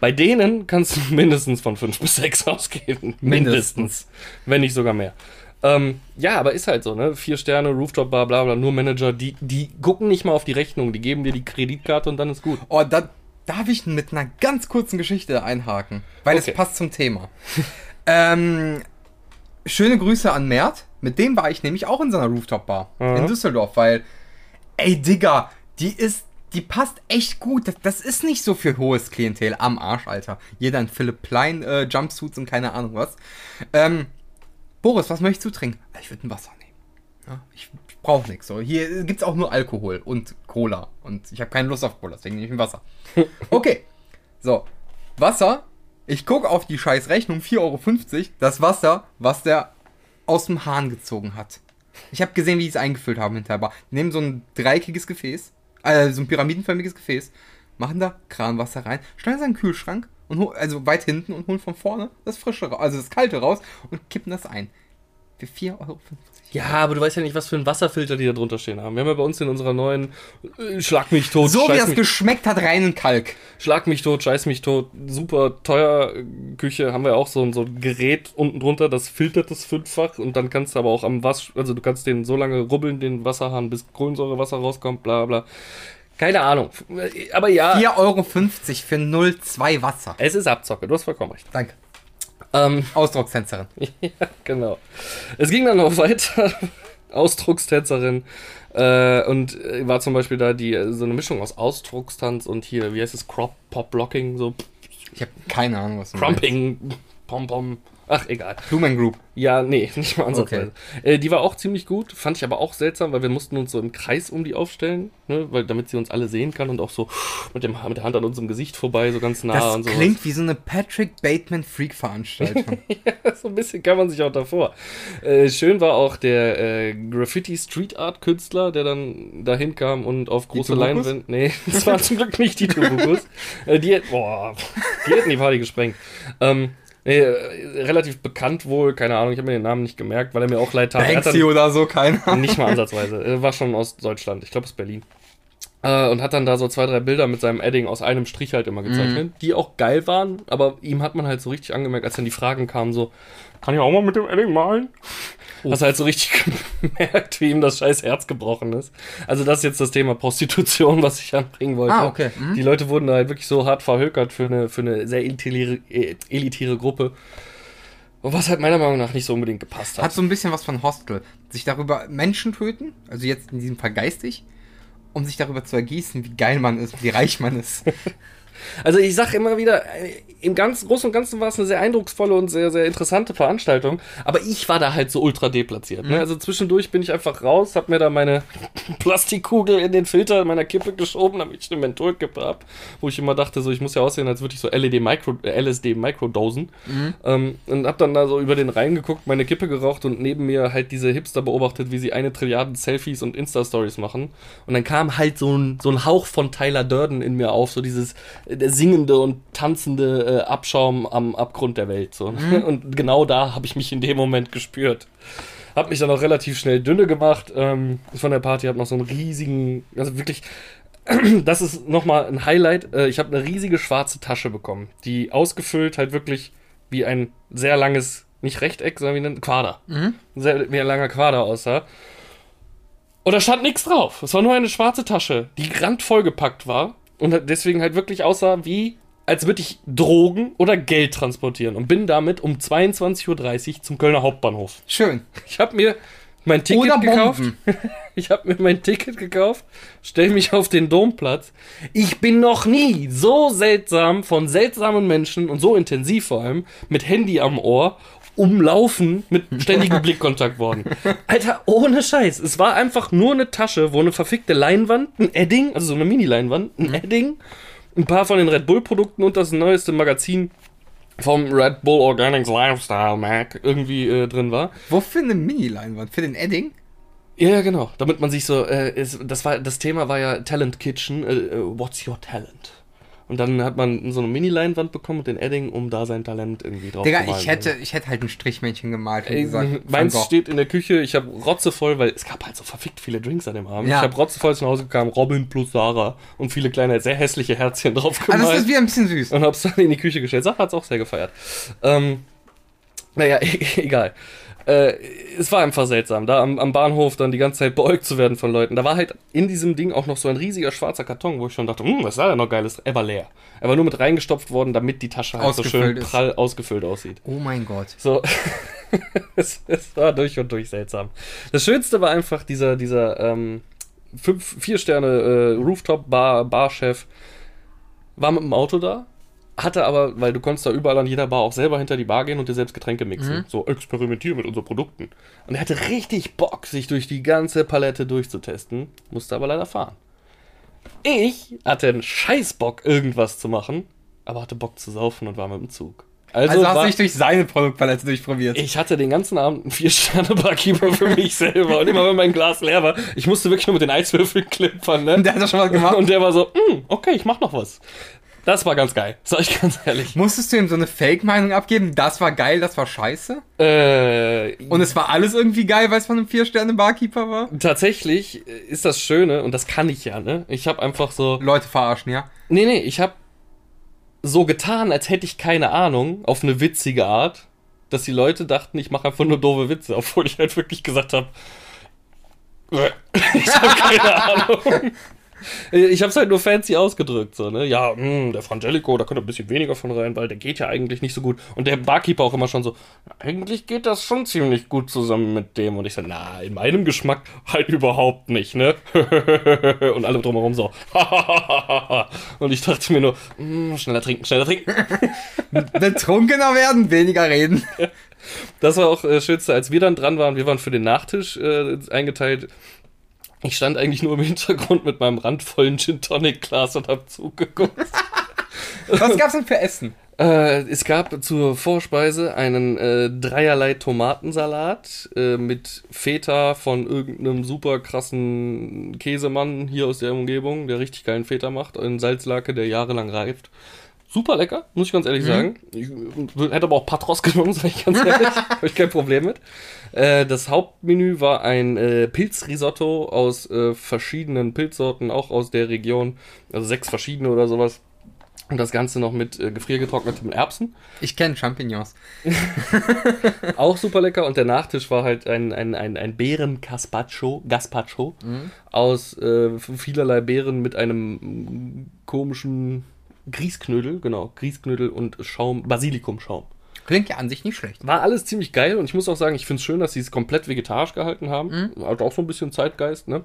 Bei denen kannst du mindestens von 5 bis 6 ausgeben. Mindestens. Wenn nicht sogar mehr. Ähm, ja, aber ist halt so, ne? Vier Sterne, Rooftop, bla bla bla, nur Manager, die, die gucken nicht mal auf die Rechnung, die geben dir die Kreditkarte und dann ist gut. Oh, da darf ich mit einer ganz kurzen Geschichte einhaken, weil Okay. es passt zum Thema. ähm, schöne Grüße an Mert. Mit dem war ich nämlich auch in seiner Rooftop-Bar Mhm. in Düsseldorf, weil, ey, Digga, die ist, die passt echt gut. Das, das ist nicht so für hohes Klientel am Arsch, Alter. Jeder in Philipp Plein äh, Jumpsuits und keine Ahnung was. Ähm, Boris, was möchtest du trinken? Ich würde ein Wasser nehmen. Ja, ich ich brauche nichts. So. Hier gibt's auch nur Alkohol und Cola. Und ich habe keine Lust auf Cola, deswegen nehme ich ein Wasser. Okay. So. Wasser. Ich gucke auf die scheiß Rechnung, 4,50 Euro. Das Wasser, was der aus dem Hahn gezogen hat. Ich habe gesehen, wie die es eingefüllt haben hinterher. Die nehmen so ein dreieckiges Gefäß, äh, so ein pyramidenförmiges Gefäß, machen da Kranwasser rein, stellen es in den Kühlschrank und hol- also weit hinten und holen von vorne das frische, also das kalte raus und kippen das ein. Für 4,50 Euro. Ja, aber du weißt ja nicht, was für ein Wasserfilter die da drunter stehen haben. Wir haben ja bei uns in unserer neuen äh, Schlag mich tot, So wie das mich geschmeckt hat, reinen Kalk. Schlag mich tot, scheiß mich tot, super teuer äh, Küche, haben wir auch so, ein- so ein Gerät unten drunter, das filtert das fünffach und dann kannst du aber auch am Wasch, also du kannst den so lange rubbeln, den Wasserhahn, bis Kohlensäurewasser rauskommt, bla bla. Keine Ahnung. Aber ja, 4,50 Euro für 0,2 Wasser. es ist Abzocke, du hast vollkommen recht. Danke. Ähm, Ausdruckstänzerin. ja, genau. Es ging dann noch weiter. Ausdruckstänzerin. Äh, und äh, war zum Beispiel da die, äh, so eine Mischung aus Ausdruckstanz und hier, wie heißt es, Crop, Pop Blocking, so Ich habe keine Ahnung, was du meinst. Crumping, Pom-Pom. Ach, egal. Blumen Group. Ja, nee, nicht mal ansatzweise. Äh, die war auch ziemlich gut, fand ich aber auch seltsam, weil wir mussten uns so im Kreis um die aufstellen, ne, weil, damit sie uns alle sehen kann und auch so mit, dem, mit der Hand an unserem Gesicht vorbei, so ganz nah Das und so. klingt wie so eine Patrick Bateman Freak Veranstaltung. ja, so ein bisschen kann man sich auch davor. Äh, schön war auch der äh, Graffiti Street Art Künstler, der dann dahin kam und auf große? Leinwände. Nee, das war zum Glück nicht die Tubukus. äh, die, boah, die hätten die Party gesprengt. Ähm, nee, äh, relativ bekannt wohl, keine Ahnung, ich habe mir den Namen nicht gemerkt, weil er mir auch leid tat. Hat Banksy oder so, keine Ahnung. nicht mal ansatzweise. Er war schon aus Deutschland, ich glaube aus Berlin. Äh, und hat dann da so zwei, drei Bilder mit seinem Edding aus einem Strich halt immer gezeichnet, die auch geil waren, aber ihm hat man halt so richtig angemerkt, als dann die Fragen kamen, so, kann ich auch mal mit dem Edding malen? Hast du halt so richtig gemerkt, wie ihm das scheiß Herz gebrochen ist. Also das ist jetzt das Thema Prostitution, was ich anbringen wollte. Ah, okay. Mhm. Die Leute wurden da halt wirklich so hart verhökert für eine, für eine sehr elitäre, äh, elitäre Gruppe. Und was halt meiner Meinung nach nicht so unbedingt gepasst hat. Hat so ein bisschen was von Hostel. Sich darüber Menschen töten, also jetzt in diesem Fall geistig, um sich darüber zu ergießen, wie geil man ist, wie reich man ist. Also ich sag immer wieder, im ganz Großen und Ganzen war es eine sehr eindrucksvolle und sehr, sehr interessante Veranstaltung, aber ich war da halt so ultra deplatziert. Ne? Also zwischendurch bin ich einfach raus, hab mir da meine Plastikkugel in den Filter meiner Kippe geschoben, damit ich eine Mentholkippe hab, wo ich immer dachte, so ich muss ja aussehen, als würde ich so LED Micro, äh, LSD Microdosen. Ähm, und hab dann da so über den Rhein geguckt, meine Kippe geraucht und neben mir halt diese Hipster beobachtet, wie sie eine Trilliarden Selfies und Insta-Stories machen. Und dann kam halt so ein, so ein Hauch von Tyler Durden in mir auf, so dieses der singende und tanzende äh, Abschaum am Abgrund der Welt. So. Und genau da habe ich mich in dem Moment gespürt. Hab mich dann auch relativ schnell dünne gemacht ähm, von der Party, hab noch so einen riesigen, also wirklich, das ist nochmal ein Highlight. Äh, ich habe eine riesige schwarze Tasche bekommen, die ausgefüllt halt wirklich wie ein sehr langes, nicht Rechteck, sondern wie ein Quader. Sehr, wie ein langer Quader aussah. Und da stand nichts drauf. Es war nur eine schwarze Tasche, die randvoll gepackt war und halt deswegen halt wirklich aussah wie, als würde ich Drogen oder Geld transportieren. Und bin damit um 22.30 Uhr zum Kölner Hauptbahnhof. Schön. Ich habe mir mein Ticket Oder gekauft. Bomben. Ich habe mir mein Ticket gekauft, stell mich auf den Domplatz. Ich bin noch nie so seltsam von seltsamen Menschen und so intensiv vor allem mit Handy am Ohr umlaufen mit ständigem Blickkontakt worden. Alter, ohne Scheiß. Es war einfach nur eine Tasche, wo eine verfickte Leinwand, ein Edding, also so eine Mini-Leinwand, ein Edding, ein paar von den Red Bull-Produkten und das neueste Magazin vom Red Bull Organics Lifestyle Mag irgendwie äh, drin war. Wofür eine Mini-Leinwand? Für den Edding? Ja, ja, genau. Damit man sich so, äh, ist, das war, das Thema war ja Talent Kitchen, äh, äh, What's your talent? Und dann hat man so eine Mini-Leinwand bekommen und den Edding, um da sein Talent irgendwie drauf Digga, zu malen. ich hätte, ich hätte halt ein Strichmännchen gemalt Ey, gesagt, meins steht in der Küche, ich habe rotzevoll, weil es gab halt so verfickt viele Drinks an dem Abend. Ja. Ich habe rotzevoll nach Hause gekam, Robin plus Sarah und viele kleine, sehr hässliche Herzchen drauf Also gemalt. das ist wieder ein bisschen süß. und hab's dann in die Küche gestellt. Sarah hat's auch sehr gefeiert. Ähm, naja, egal. Äh, es war einfach seltsam, da am, am Bahnhof dann die ganze Zeit beäugt zu werden von Leuten. Da war halt in diesem Ding auch noch so ein riesiger schwarzer Karton, wo ich schon dachte, hm, was ist da denn noch geiles? Er war leer. Er war nur mit reingestopft worden, damit die Tasche halt so schön Ausgefüllt ist. prall ausgefüllt aussieht. Oh mein Gott. So, es, es war durch und durch seltsam. Das Schönste war einfach dieser, dieser ähm, fünf, vier Sterne äh, Rooftop-Bar, Barchef, war mit dem Auto da, hatte aber, weil du konntest da überall an jeder Bar auch selber hinter die Bar gehen und dir selbst Getränke mixen. So, experimentieren mit unseren Produkten. Und er hatte richtig Bock, sich durch die ganze Palette durchzutesten, musste aber leider fahren. Ich hatte einen Scheißbock, irgendwas zu machen, aber hatte Bock zu saufen und war mit dem Zug. Also, hast war- du dich durch seine Produktpalette durchprobiert. ich hatte den ganzen Abend einen Vier-Sterne-Barkeeper für mich selber. Und immer wenn mein Glas leer war, ich musste wirklich nur mit den Eiswürfeln klimpern, ne? Der hat das schon mal gemacht. Und der war so, "Hm, okay, ich mach noch was. Das war ganz geil, sag ich ganz ehrlich. Musstest du ihm so eine Fake-Meinung abgeben? Das war geil, das war scheiße? Äh, Und es war alles irgendwie geil, weil es von einem Vier-Sterne-Barkeeper war? tatsächlich ist das Schöne, und das kann ich ja, ne? Ich habe einfach so, Leute verarschen, ja? nee, nee, ich habe so getan, als hätte ich keine Ahnung, auf eine witzige Art, dass die Leute dachten, ich mache einfach nur doofe Witze, obwohl ich halt wirklich gesagt habe, ich habe keine Ahnung. Ich habe es halt nur fancy ausgedrückt, so, ne? Ja, mh, der Frangelico, da könnte ein bisschen weniger von rein, weil der geht ja eigentlich nicht so gut. Und der Barkeeper auch immer schon so, eigentlich geht das schon ziemlich gut zusammen mit dem. Und ich so, na, in meinem Geschmack halt überhaupt nicht, ne? Und alle drumherum so, Und ich dachte mir nur, mh, schneller trinken, schneller trinken. Betrunkener werden, weniger reden. Das war auch äh, schönste, als wir dann dran waren. Wir waren für den Nachtisch äh, eingeteilt. Ich stand eigentlich nur im Hintergrund mit meinem randvollen Gin Tonic Glas und hab zugeguckt. Was gab's denn für Essen? Äh, es gab zur Vorspeise einen äh, dreierlei Tomatensalat äh, mit Feta von irgendeinem super krassen Käsemann hier aus der Umgebung, der richtig geilen Feta macht, in Salzlake, der jahrelang reift. Super lecker, muss ich ganz ehrlich sagen. Ich äh, hätte aber auch Patros genommen, sag ich ganz ehrlich. Habe ich kein Problem mit. Äh, das Hauptmenü war ein äh, Pilzrisotto aus äh, verschiedenen Pilzsorten, auch aus der Region. Also sechs verschiedene oder sowas. Und das Ganze noch mit äh, gefriergetrockneten Erbsen. Ich kenne Champignons. Auch super lecker. Und der Nachtisch war halt ein, ein, ein, ein Beeren-Gazpacho Gazpacho aus äh, vielerlei Beeren mit einem mm, komischen Grießknödel, genau, Grießknödel und Schaum, Basilikumschaum. Klingt ja an sich nicht schlecht. War alles ziemlich geil und ich muss auch sagen, ich finde es schön, dass sie es komplett vegetarisch gehalten haben. Hat auch so ein bisschen Zeitgeist, ne?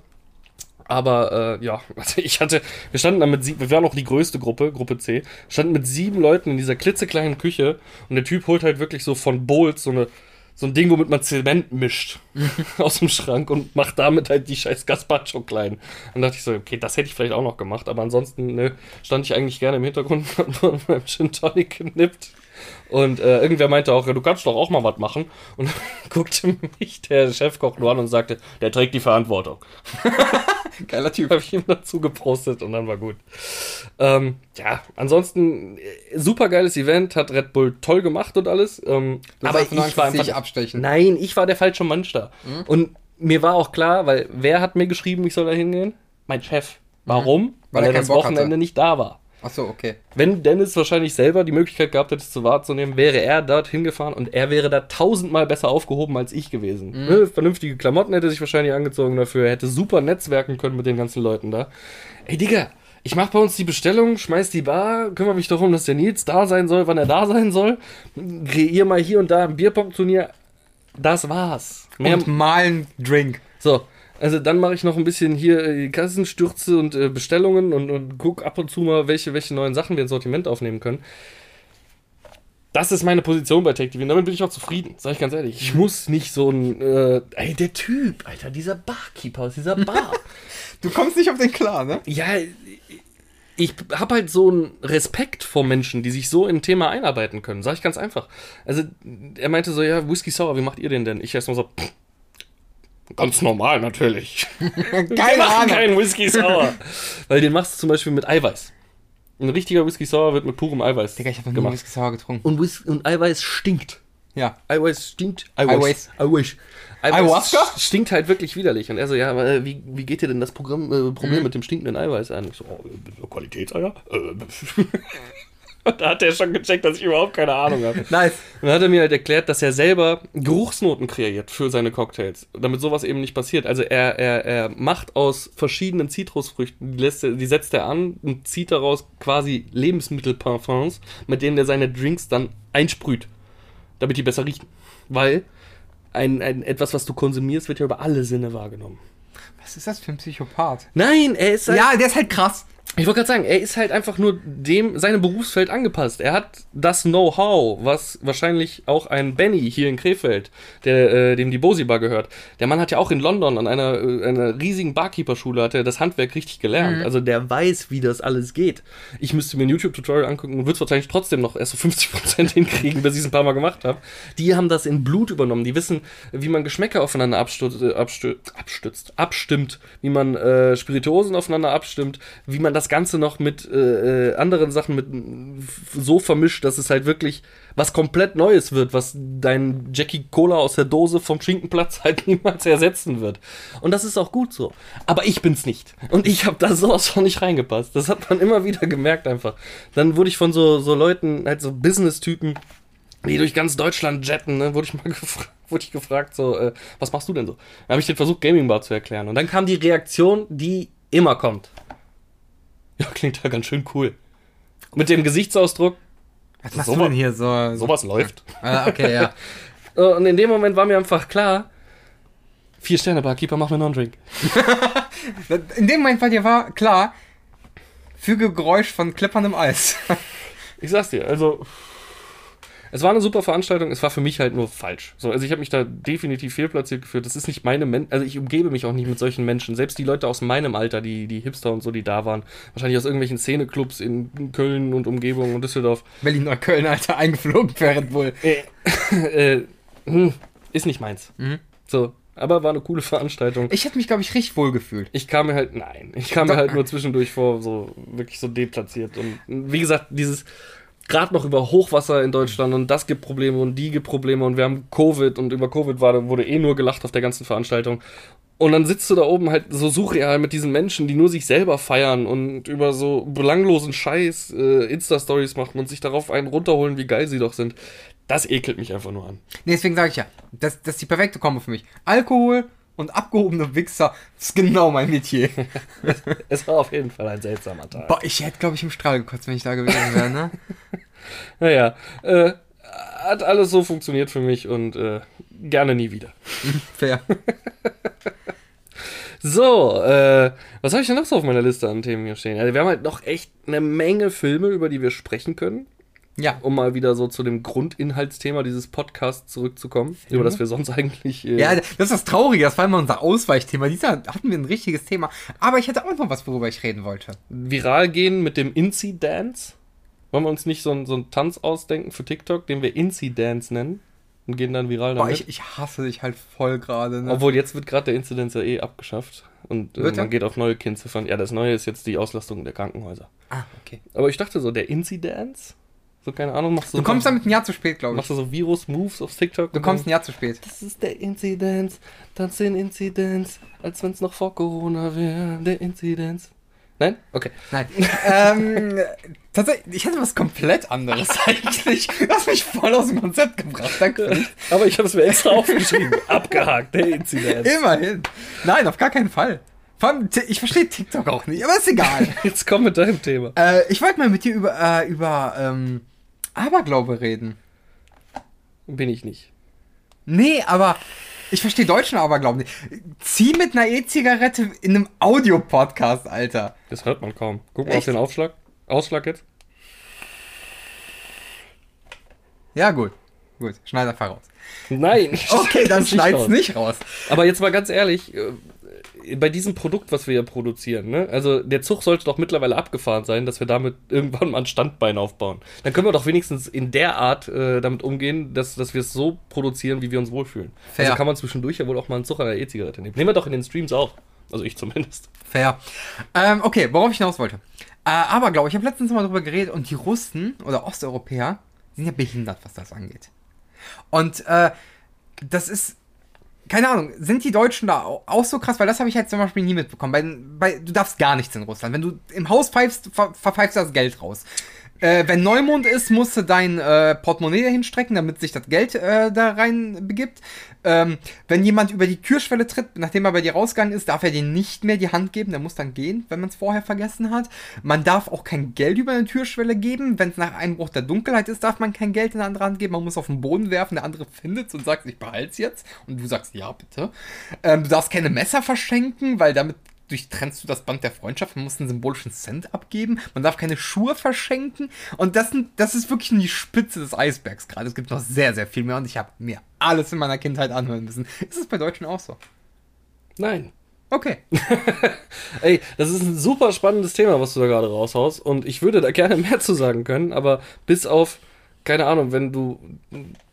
Aber äh, ja, also ich hatte, wir standen da mit sieben, wir waren auch die größte Gruppe, Gruppe C, standen mit sieben Leuten in dieser klitzekleinen Küche und der Typ holt halt wirklich so von Bowls so eine so ein Ding, womit man Zement mischt aus dem Schrank und macht damit halt die scheiß Gazpacho klein. Dann dachte ich so, okay, das hätte ich vielleicht auch noch gemacht, aber ansonsten ne, stand ich eigentlich gerne im Hintergrund und hab nur an meinem Gin Tonic genippt. Und äh, irgendwer meinte auch, ja, du kannst doch auch mal was machen. Und dann guckte mich der Chefkoch nur an und sagte, der trägt die Verantwortung. Geiler Typ. Habe ich ihm dazu gepostet und dann war gut. Ähm, ja, ansonsten äh, super geiles Event, hat Red Bull toll gemacht und alles. Ähm, aber ich Angst, war einfach abstechen. Nein, ich war der falsche Mensch da. Und mir war auch klar, weil wer hat mir geschrieben, ich soll da hingehen? Mein Chef. Warum? Weil Weil, er das Bock Wochenende hatte. nicht da war. Achso, okay. Wenn Dennis wahrscheinlich selber die Möglichkeit gehabt hätte, es zu wahrzunehmen, wäre er dort hingefahren und er wäre da tausendmal besser aufgehoben als ich gewesen. Ne? Vernünftige Klamotten hätte sich wahrscheinlich angezogen dafür, er hätte super netzwerken können mit den ganzen Leuten da. Ey, Digga, ich mach bei uns die Bestellung, schmeiß die Bar, kümmere mich darum, dass der Nils da sein soll, wann er da sein soll. Kreier mal hier und da ein Bierpong-Turnier. Das war's. Mehr, Und malen Drink. so, also dann mache ich noch ein bisschen hier äh, Kassenstürze und äh, Bestellungen und, und guck ab und zu mal, welche, welche neuen Sachen wir ins Sortiment aufnehmen können. Das ist meine Position bei TechTV und damit bin ich auch zufrieden, sag ich ganz ehrlich. Ich muss nicht so ein, äh, ey, der Typ, Alter, dieser Barkeeper aus dieser Bar. Du kommst nicht auf den klar, ne? ja, ich habe halt so einen Respekt vor Menschen, die sich so in ein Thema einarbeiten können, sag ich ganz einfach. Also, er meinte so, ja, Whisky Sour, wie macht ihr den denn? Ich erstmal so, pff, ganz normal natürlich. Wir Keine machen Ahnung. keinen Whisky Sour. Weil den machst du zum Beispiel mit Eiweiß. Ein richtiger Whisky Sour wird mit purem Eiweiß Digga, ich habe noch. Whisky Sour getrunken. Und, Whis und Eiweiß stinkt. Ja. Eiweiß stinkt. Eiweiß. Eiweiß. Ayahuasca? sch- Stinkt halt wirklich widerlich. Und er so, ja, aber äh, wie, wie geht dir denn das Programm, äh, Problem Mhm. mit dem stinkenden Eiweiß an? Ich so, oh, äh, Qualitätseier? Äh, Und da hat er schon gecheckt, dass ich überhaupt keine Ahnung habe. Nice. Und dann hat er mir halt erklärt, dass er selber Geruchsnoten kreiert für seine Cocktails, damit sowas eben nicht passiert. Also er, er, er macht aus verschiedenen Zitrusfrüchten, die, lässt die setzt er an und zieht daraus quasi Lebensmittelparfums, mit denen er seine Drinks dann einsprüht, damit die besser riechen. Weil ein, ein, etwas, was du konsumierst, wird ja über alle Sinne wahrgenommen. Was ist das für ein Psychopath? Nein, er ist halt Ja, der ist halt krass. Ich wollte gerade sagen, er ist halt einfach nur dem seinem Berufsfeld angepasst. Er hat das Know-how, was wahrscheinlich auch ein Benny hier in Krefeld, der, äh, dem die Bosi Bar gehört. Der Mann hat ja auch in London an einer, äh, einer riesigen Barkeeper-Schule hat er das Handwerk richtig gelernt. Also der weiß, wie das alles geht. Ich müsste mir ein YouTube-Tutorial angucken und würde es wahrscheinlich trotzdem noch erst so 50% hinkriegen, bis ich es ein paar Mal gemacht habe. Die haben das in Blut übernommen. Die wissen, wie man Geschmäcker aufeinander abstützt, äh, abstü abstützt, abstimmt, wie man äh, Spirituosen aufeinander abstimmt, wie man das Ganze noch mit äh, äh, anderen Sachen mit so vermischt, dass es halt wirklich was komplett Neues wird, was dein Jackie Cola aus der Dose vom Schinkenplatz halt niemals ersetzen wird. Und das ist auch gut so. Aber ich bin's nicht. Und ich habe da sowas von nicht reingepasst. Das hat man immer wieder gemerkt einfach. Dann wurde ich von so, so Leuten, halt so Business-Typen, die durch ganz Deutschland jetten, ne, wurde ich mal gefragt, wurde ich gefragt, so, äh, was machst du denn so? Dann habe ich den versucht, Gaming Bar zu erklären. Und dann kam die Reaktion, die immer kommt. Ja, klingt ja ganz schön cool. Mit dem Gesichtsausdruck, Was machst So du denn hier so? sowas läuft. Ah, okay, ja. Und in dem Moment war mir einfach klar, vier Sterne Barkeeper, mach mir noch einen Drink. In dem Moment war dir war klar, füge Geräusch von klipperndem Eis. Ich sag's dir, also. Es war eine super Veranstaltung, es war für mich halt nur falsch. So, also ich habe mich da definitiv fehlplatziert gefühlt. Das ist nicht meine Men also ich umgebe mich auch nicht mit solchen Menschen. Selbst die Leute aus meinem Alter, die, die Hipster und so, die da waren, wahrscheinlich aus irgendwelchen Szeneclubs in Köln und Umgebung und Düsseldorf. Berlin oder Köln, Alter, eingeflogen für Red Bull. äh, hm, ist nicht meins. So, aber war eine coole Veranstaltung. Ich hätte mich, glaube ich, richtig wohl gefühlt. Ich kam mir halt, nein, ich kam mir Doch. halt nur zwischendurch vor, so wirklich so deplatziert. Und wie gesagt, dieses gerade noch über Hochwasser in Deutschland und das gibt Probleme und die gibt Probleme und wir haben Covid und über Covid war, wurde eh nur gelacht auf der ganzen Veranstaltung. Und dann sitzt du da oben halt so surreal mit diesen Menschen, die nur sich selber feiern und über so belanglosen Scheiß äh, Insta-Stories machen und sich darauf einen runterholen, wie geil sie doch sind. Das ekelt mich einfach nur an. Nee, deswegen sage ich ja, das, das ist die perfekte Kombo für mich. Alkohol und abgehobene Wichser ist genau mein Metier. Es war auf jeden Fall ein seltsamer Tag. Boah, ich hätte, glaube ich, im Strahl gekotzt, wenn ich da gewesen wäre, ne? Naja, äh, hat alles so funktioniert für mich und äh, gerne nie wieder. Fair. So, äh, was habe ich denn noch so auf meiner Liste an Themen hier stehen? Also wir haben halt noch echt eine Menge Filme, über die wir sprechen können, Ja. um mal wieder so zu dem Grundinhaltsthema dieses Podcasts zurückzukommen, über das wir sonst eigentlich. Äh, Ja, das ist das Traurige, das war immer unser Ausweichthema. Dieser hatten wir ein richtiges Thema. Aber ich hatte auch noch was, worüber ich reden wollte. viral gehen mit dem Inci-Dance. Wollen wir uns nicht so, einen- so einen Tanz ausdenken für TikTok, den wir Inci-Dance nennen? Und gehen dann viral Boah, damit? ich, ich hasse dich halt voll gerade, ne? Obwohl, jetzt wird gerade der Inzidenz ja eh abgeschafft. Und äh, man geht auf neue Kennziffern. Ja, das Neue ist jetzt die Auslastung der Krankenhäuser. ah, okay. Aber ich dachte so, der Inzidenz? So, keine Ahnung, machst du. Du kommst damit ein Jahr zu spät, glaube ich. Machst du so Virus-Moves auf TikTok? Du kommst ein Jahr zu spät. Das ist der Inzidenz, tanz den Inzidenz, als wenn es noch vor Corona wäre. Der Inzidenz. Nein? Okay. Nein. ähm, tatsächlich, ich hätte was komplett anderes eigentlich. Du hast mich voll aus dem Konzept gebracht. Danke. Aber ich habe es mir extra aufgeschrieben. Abgehakt, der Inzidenz. Immerhin. Nein, auf gar keinen Fall. Vor allem, ich verstehe TikTok auch nicht, aber ist egal. Jetzt komm mit deinem Thema. äh, ich wollte mal mit dir über, äh, über ähm, Aberglaube reden. Bin ich nicht. Nee, aber ich verstehe deutschen Aberglauben nicht. Zieh mit einer E-Zigarette in einem Audiopodcast, Alter. Das hört man kaum. Guck mal auf Echt? den Aufschlag. Ausschlag jetzt. Ja, gut. Gut, schneid einfach raus. Nein. Okay, dann schneid's nicht raus. Aber jetzt mal ganz ehrlich, äh, bei diesem Produkt, was wir hier produzieren, ne? Also der Zug sollte doch mittlerweile abgefahren sein, dass wir damit irgendwann mal ein Standbein aufbauen. Dann können wir doch wenigstens in der Art äh, damit umgehen, dass, dass wir es so produzieren, wie wir uns wohlfühlen. Fair. Also kann man zwischendurch ja wohl auch mal einen Zug an der E-Zigarette nehmen. Nehmen wir doch in den Streams auch. Also ich zumindest. Fair. Ähm, okay, worauf ich hinaus wollte. Äh, aber glaube ich, habe letztens mal drüber geredet und die Russen oder Osteuropäer sind ja behindert, was das angeht. Und äh, das ist, keine Ahnung, sind die Deutschen da au- auch so krass? Weil das habe ich jetzt zum Beispiel nie mitbekommen. Bei, bei, du darfst gar nichts in Russland. Wenn du im Haus pfeifst, ver, verpfeifst du das Geld raus. Äh, wenn Neumond ist, musst du dein äh, Portemonnaie dahin strecken, damit sich das Geld äh, da rein begibt. Ähm, wenn jemand über die Türschwelle tritt, nachdem er bei dir rausgegangen ist, darf er dir nicht mehr die Hand geben. Der muss dann gehen, wenn man es vorher vergessen hat. Man darf auch kein Geld über eine Türschwelle geben. Wenn es nach Einbruch der Dunkelheit ist, darf man kein Geld in eine andere Hand geben. Man muss auf den Boden werfen, der andere findet es und sagt, ich behalte es jetzt. Und du sagst, ja, bitte. Ähm, du darfst keine Messer verschenken, weil damit durchtrennst du das Band der Freundschaft. Man muss einen symbolischen Cent abgeben. Man darf keine Schuhe verschenken. Und das, sind, das ist wirklich nur die Spitze des Eisbergs gerade. Es gibt noch sehr, sehr viel mehr. Und ich habe mir alles in meiner Kindheit anhören müssen. Ist es bei Deutschen auch so? Nein. Okay. Ey, das ist ein super spannendes Thema, was du da gerade raushaust. Und ich würde da gerne mehr zu sagen können, aber bis auf, keine Ahnung, wenn du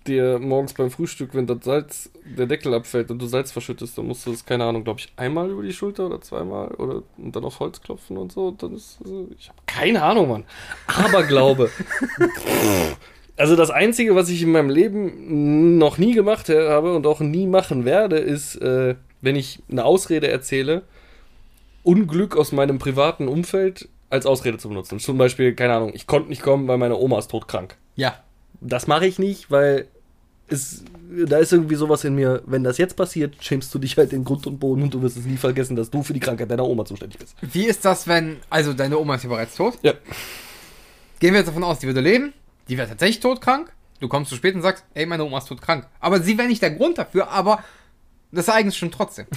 dir morgens beim Frühstück, wenn das Salz, der Deckel abfällt und du Salz verschüttest, dann musst du das, keine Ahnung, glaube ich, einmal über die Schulter oder zweimal oder und dann auf Holz klopfen und so. Dann ist, also, ich habe keine Ahnung, Mann. Aber glaube. Also das Einzige, was ich in meinem Leben noch nie gemacht habe und auch nie machen werde, ist, äh, wenn ich eine Ausrede erzähle, Unglück aus meinem privaten Umfeld als Ausrede zu benutzen. Zum Beispiel, keine Ahnung, ich konnte nicht kommen, weil meine Oma ist todkrank. Ja. Das mache ich nicht, weil es, da ist irgendwie sowas in mir, wenn das jetzt passiert, schämst du dich halt in Grund und Boden und du wirst es nie vergessen, dass du für die Krankheit deiner Oma zuständig bist. Wie ist das, wenn. Also, deine Oma ist ja bereits tot? Ja. Gehen wir jetzt davon aus, die würde leben. Die wäre tatsächlich todkrank. Du kommst zu spät und sagst, ey, meine Oma ist todkrank. Aber sie wäre nicht der Grund dafür, aber Das Ereignis stimmt trotzdem.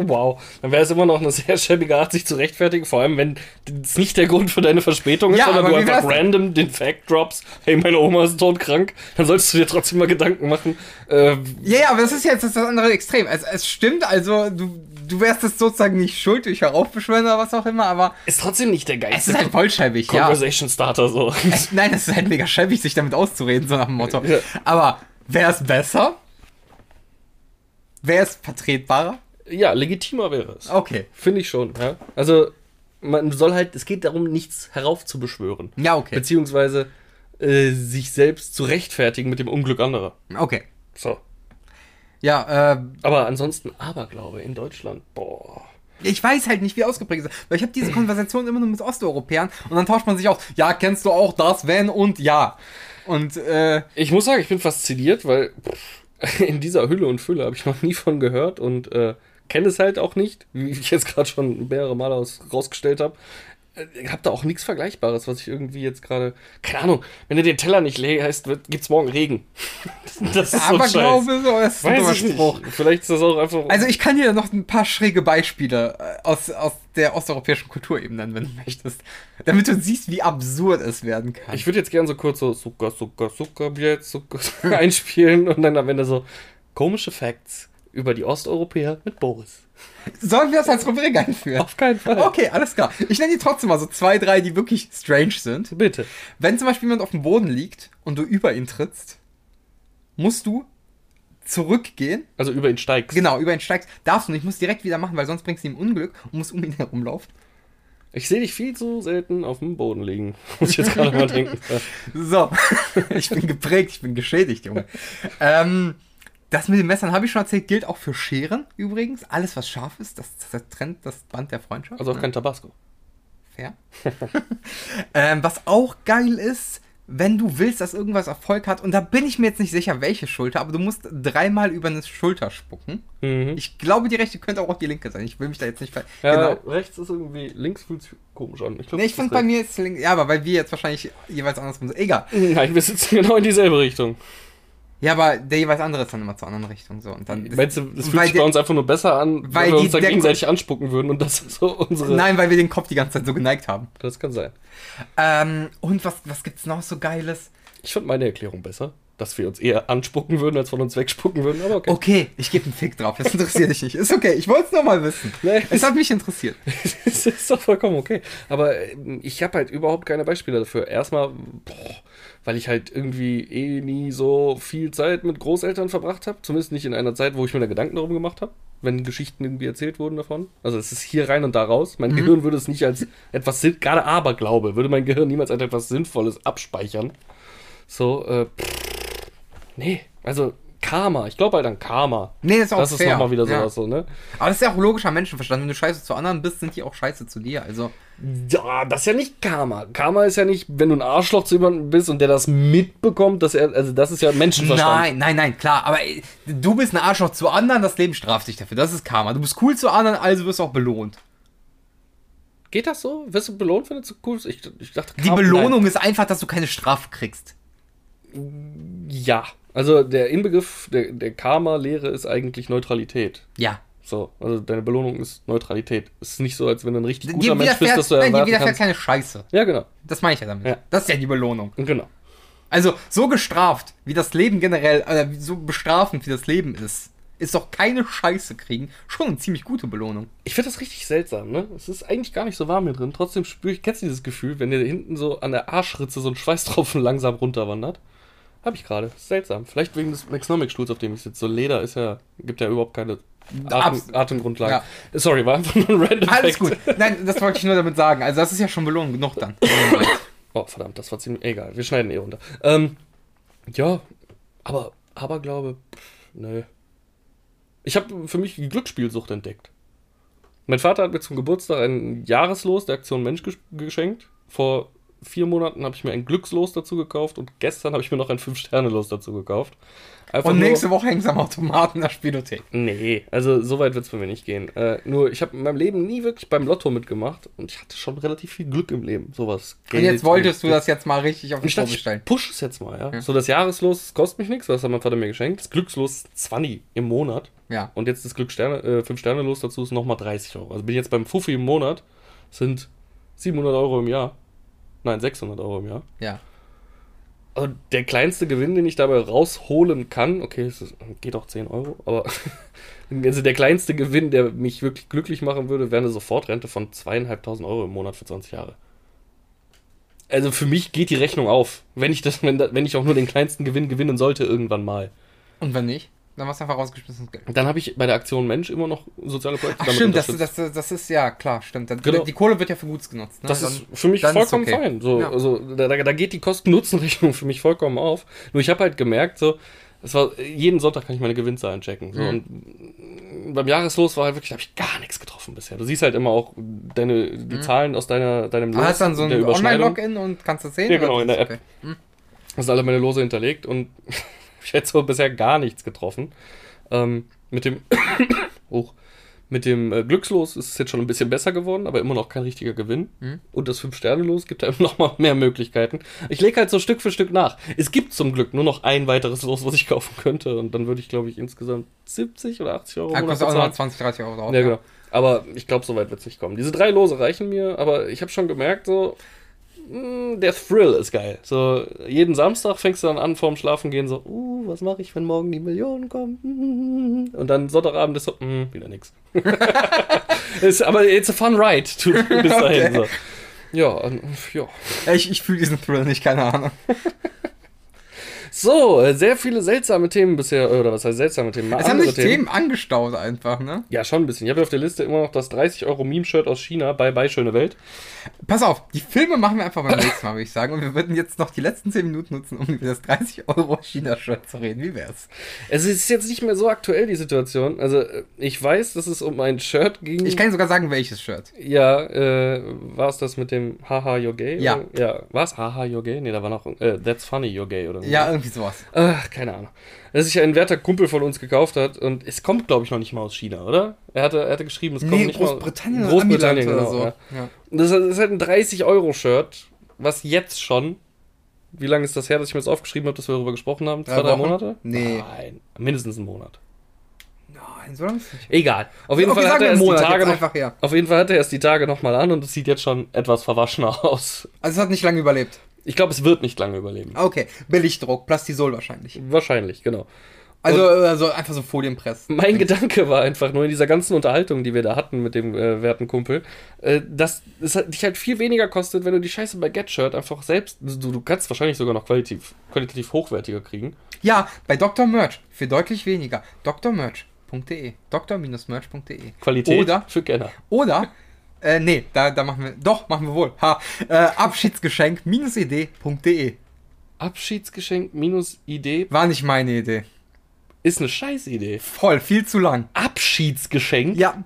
Wow. Dann wäre es immer noch eine sehr schäbige Art, sich zu rechtfertigen. Vor allem, wenn es nicht der Grund für deine Verspätung ist, Ja, sondern du einfach random den Fact drops. Hey, meine Oma ist todkrank. Dann solltest du dir trotzdem mal Gedanken machen. Äh, Ja, ja, aber das ist jetzt das andere Extrem. Es, es stimmt, also du, du wärst jetzt sozusagen nicht schuld durch Heraufbeschwören oder was auch immer, aber ist trotzdem nicht der es geilste ist halt voll schäbig, ja. Conversation Starter so. Es, nein, es ist halt mega schäbig, sich damit auszureden, so nach dem Motto. Ja. Aber wäre es besser? Wäre es vertretbarer? ja, legitimer wäre es. Okay. Finde ich schon, ja. Also, man soll halt, es geht darum, nichts heraufzubeschwören. Ja, okay. Beziehungsweise äh, sich selbst zu rechtfertigen mit dem Unglück anderer. Okay. So. Ja, äh, Aber ansonsten Aberglaube in Deutschland, boah. ich weiß halt nicht, wie ausgeprägt es ist. Weil ich habe diese Konversation immer nur mit Osteuropäern und dann tauscht man sich aus. Ja, kennst du auch das, wenn und ja. Und, äh, Ich muss sagen, ich bin fasziniert, weil pff, in dieser Hülle und Fülle habe ich noch nie von gehört und äh, kenne es halt auch nicht, wie ich jetzt gerade schon mehrere Male aus, rausgestellt habe. Ich habe da auch nichts Vergleichbares, was ich irgendwie jetzt gerade. Keine Ahnung, wenn du den Teller nicht leerst, wird, gibt's morgen Regen. Das ist so ein Scheiß. Aberglaube, so, ist Weiß ich Spruch. nicht. Vielleicht ist das auch einfach. Also ich kann dir noch ein paar schräge Beispiele äh, aus, aus der osteuropäischen Kultur eben nennen, wenn du möchtest. Damit du siehst, wie absurd es werden kann. Ich würde jetzt gern so kurz so Zucker, Zucker, Zucker, jetzt Zucker einspielen und dann am Ende so komische Facts über die Osteuropäer mit Boris. Sollen wir das als Rubrik einführen? Auf keinen Fall. Okay, alles klar. Ich nenne dir trotzdem mal so zwei, drei, die wirklich strange sind. Bitte. Wenn zum Beispiel jemand auf dem Boden liegt und du über ihn trittst, musst du zurückgehen. Also über ihn steigst. Genau, über ihn steigst. Darfst du nicht, musst direkt wieder machen, weil sonst bringst du ihm Unglück und musst um ihn herumlaufen. Ich sehe dich viel zu selten auf dem Boden liegen. Muss ich jetzt gerade mal denken. So, ich bin geprägt, ich bin geschädigt, Junge. Ähm, das mit den Messern habe ich schon erzählt, gilt auch für Scheren übrigens. Alles, was scharf ist, das, das trennt das Band der Freundschaft. Also auch kein Tabasco. Fair. ähm, was auch geil ist, wenn du willst, dass irgendwas Erfolg hat, und da bin ich mir jetzt nicht sicher, welche Schulter, aber du musst dreimal über eine Schulter spucken. Mhm. Ich glaube, die rechte könnte auch die linke sein. Ich will mich da jetzt nicht ver Ja, genau. rechts ist irgendwie, links fühlt sich komisch an. Ich, glaub, Nee, ich finde bei mir ist links. Ja, aber weil wir jetzt wahrscheinlich jeweils anders sind. Egal. Nein, wir sitzen genau in dieselbe Richtung. Ja, aber der jeweils andere ist dann immer zur anderen Richtung. So. Und dann Meinst du, das fühlt sich bei uns einfach nur besser an, weil weil wir die- uns da gegenseitig anspucken würden und das ist so unsere. Nein, weil wir den Kopf die ganze Zeit so geneigt haben. Das kann sein. Ähm, und was, was gibt's noch so Geiles? Ich fand meine Erklärung besser, dass wir uns eher anspucken würden, als von uns wegspucken würden, aber okay. Okay, ich gebe einen Fick drauf. Das interessiert dich nicht. Ist okay. Ich wollte es nur mal wissen. Nee. Es hat mich interessiert. das ist doch vollkommen okay. Aber ähm, ich habe halt überhaupt keine Beispiele dafür. Erstmal, boah, weil ich halt irgendwie eh nie so viel Zeit mit Großeltern verbracht habe. Zumindest nicht in einer Zeit, wo ich mir da Gedanken darum gemacht habe, wenn Geschichten irgendwie erzählt wurden davon. Also es ist hier rein und da raus. Mein Gehirn würde es nicht als etwas, gerade Aberglaube, würde mein Gehirn niemals als etwas Sinnvolles abspeichern. So, äh, pff, nee, also Karma. Ich glaube halt an Karma. Nee, das ist auch Das ist fair. nochmal wieder Ja. sowas so, ne? Aber das ist ja auch logischer Menschenverstand. Wenn du scheiße zu anderen bist, sind die auch scheiße zu dir. Also, Ja, das ist ja nicht Karma. Karma ist ja nicht, wenn du ein Arschloch zu jemandem bist und der das mitbekommt, dass er, also das ist ja Menschenverstand. nein, nein, nein, klar. Aber äh, du bist ein Arschloch zu anderen, das Leben straft dich dafür. Das ist Karma. Du bist cool zu anderen, also wirst du auch belohnt. Geht das so? Wirst du belohnt, wenn du so cool bist? Ich, ich dachte, Die Karma- Belohnung ist einfach, dass du keine Strafe kriegst. Nein. Ja. Also der Inbegriff der, der Karma-Lehre ist eigentlich Neutralität. Ja. So, also deine Belohnung ist Neutralität. Es ist nicht so, als wenn du ein richtig guter Mensch bist, dass du nein, dir erwarten widerfährt kannst. keine Scheiße. Ja, genau. Das meine ich ja damit. Ja. Das ist ja die Belohnung. Genau. Also, so gestraft, wie das Leben generell, äh, so bestrafend wie das Leben ist, ist doch keine Scheiße kriegen schon eine ziemlich gute Belohnung. Ich finde das richtig seltsam, ne? Es ist eigentlich gar nicht so warm hier drin. Trotzdem spüre ich, kennst du dieses Gefühl, wenn dir hinten so an der Arschritze so ein Schweißtropfen langsam runterwandert? Hab ich gerade. Seltsam. Vielleicht wegen des Maxnomic-Stuhls, auf dem ich sitze. So Leder ist ja, gibt ja überhaupt keine Atem, Atemgrundlage. Ja. Sorry, war einfach nur ein random Alles Fact. gut. Nein, das wollte ich nur damit sagen. Also, das ist ja schon Belohnung genug dann. Oh, verdammt, das war ziemlich. Egal, wir schneiden eh runter. Ähm, ja, aber Aberglaube, pff, nö. Ich habe für mich die Glücksspielsucht entdeckt. Mein Vater hat mir zum Geburtstag ein Jahreslos der Aktion Mensch ges- geschenkt. Vor vier Monaten habe ich mir ein Glückslos dazu gekauft und gestern habe ich mir noch ein Fünf-Sterne-Los dazu gekauft. Einfach Und nur- nächste Woche hängst du am Automaten der Spielothek. Nee, also so weit wird es bei mir nicht gehen. Äh, nur, ich habe in meinem Leben nie wirklich beim Lotto mitgemacht und ich hatte schon relativ viel Glück im Leben. Sowas. Und jetzt wolltest du das jetzt mal richtig auf den dachte, Probe ich stellen. push es jetzt mal, ja. So, das Jahreslos das kostet mich nichts, das hat mein Vater mir geschenkt. Das Glückslos ist 20 im Monat. Ja. Und jetzt das Glück Sterne, äh, 5 Sterne los dazu ist nochmal 30 Euro. Also bin ich jetzt beim Fuffi im Monat, sind 700 Euro im Jahr. Nein, 600 Euro im Jahr. Ja. Und der kleinste Gewinn, den ich dabei rausholen kann, okay, es ist, geht auch 10 Euro, aber also der kleinste Gewinn, der mich wirklich glücklich machen würde, wäre eine Sofortrente von zweieinhalbtausend Euro im Monat für 20 Jahre. Also für mich geht die Rechnung auf, wenn ich das, wenn, wenn ich auch nur den kleinsten Gewinn gewinnen sollte irgendwann mal. Und wenn nicht, dann warst du einfach. Und dann habe ich bei der Aktion Mensch immer noch soziale Projekte Ach stimmt, das, unterstützt. das, das ist, ja, klar, stimmt. Das, Genau. Die Kohle wird ja für Gutes genutzt. Ne? Das Dann- ist für mich dann vollkommen okay. fein. So, Ja. also, da, da geht die Kosten-Nutzen-Rechnung für mich vollkommen auf. Nur ich habe halt gemerkt, so, es war, jeden Sonntag kann ich meine Gewinnzahlen checken. So, Mhm. Und beim Jahreslos war halt wirklich, habe ich gar nichts getroffen bisher. Du siehst halt immer auch deine, die Zahlen aus deiner, deinem Du hast dann so ein. Online-Login und kannst das sehen? Ja, genau, in der Okay. App. Das sind alle meine Lose hinterlegt und ich hätte so bisher gar nichts getroffen. Ähm, mit dem hoch. Mit dem äh, Glückslos ist es jetzt schon ein bisschen besser geworden, aber immer noch kein richtiger Gewinn. Mhm. Und das 5-Sterne-Los gibt einem noch mal mehr Möglichkeiten. Ich lege halt so Stück für Stück nach. Es gibt zum Glück nur noch ein weiteres Los, was ich kaufen könnte. Und dann würde ich, glaube ich, insgesamt 70 oder 80 Euro Ja, kostet auch noch bezahlen. 20, 30 Euro drauf. Ja, genau. Aber ich glaube, so weit wird es nicht kommen. Diese drei Lose reichen mir, aber ich habe schon gemerkt, so, der Thrill ist geil. So, jeden Samstag fängst du dann an, vorm Schlafengehen so, uh, was mache ich, wenn morgen die Millionen kommen? Und dann Sonntagabend ist so, mh, wieder nix. ist, aber it's a fun ride, to, bis dahin. So. Ja, und. Ja, Ich, ich fühle diesen Thrill nicht, keine Ahnung. So, äh, sehr viele seltsame Themen bisher, oder was heißt seltsame Themen? Es haben sich Themen angestaut einfach, ne? Ja, schon ein bisschen. Ich habe auf der Liste immer noch das 30 Euro Meme-Shirt aus China bei Bei Schöne Welt. Pass auf, die Filme machen wir einfach beim nächsten Mal, würde ich sagen. Und wir würden jetzt noch die letzten 10 Minuten nutzen, um über das 30 Euro China-Shirt zu reden. Wie wär's? Es ist jetzt nicht mehr so aktuell, die Situation. Also, äh, ich weiß, dass es um ein Shirt ging. Ich kann sogar sagen, welches Shirt. Ja, äh, war es das mit dem Haha, you're gay? Ja. Oder? Ja, war es Haha, you're gay? Nee, da war noch, äh, That's funny, you're gay, oder. Ja, irgendwie sowas. Ach, keine Ahnung. Das sich ein werter Kumpel von uns gekauft hat und es kommt, glaube ich, noch nicht mal aus China, oder? Er hatte, er hatte geschrieben, es kommt Nee, nicht Großbritannien mal oder Großbritannien, genau. oder Ja. Ja. Und Das ist halt ein 30-Euro-Shirt, was jetzt schon. Wie lange ist das her, dass ich mir das aufgeschrieben habe, dass wir darüber gesprochen haben? Drei Zwei, drei Wochen? Monate? Nee. Nein, mindestens einen Monat. Nein, so lange ist nicht. Egal. Auf jeden Okay, Fall hat er einen die Tage noch, einfach her. Auf jeden Fall hat er es die Tage nochmal an und es sieht jetzt schon etwas verwaschener aus. Also es hat nicht lange überlebt. Ich glaube, es wird nicht lange überleben. Okay, Billigdruck, Plastisol wahrscheinlich. Wahrscheinlich, genau. Also, also einfach so Folienpress. Mein Gedanke war einfach nur in dieser ganzen Unterhaltung, die wir da hatten mit dem äh, werten Kumpel, äh, dass es halt, dich halt viel weniger kostet, wenn du die Scheiße bei GetShirt einfach selbst, du, du kannst wahrscheinlich sogar noch qualitativ, qualitativ hochwertiger kriegen. Ja, bei Dr. Merch für deutlich weniger. drmerch.de. dr-merch.de. Qualität Oder, für Kenner. oder, äh, nee, da, da machen wir, doch, machen wir wohl. Ha, äh, Abschiedsgeschenk-idee.de. Abschiedsgeschenk minus Idee War nicht meine Idee. ist eine Scheißidee. Voll, viel zu lang. Abschiedsgeschenk? Ja,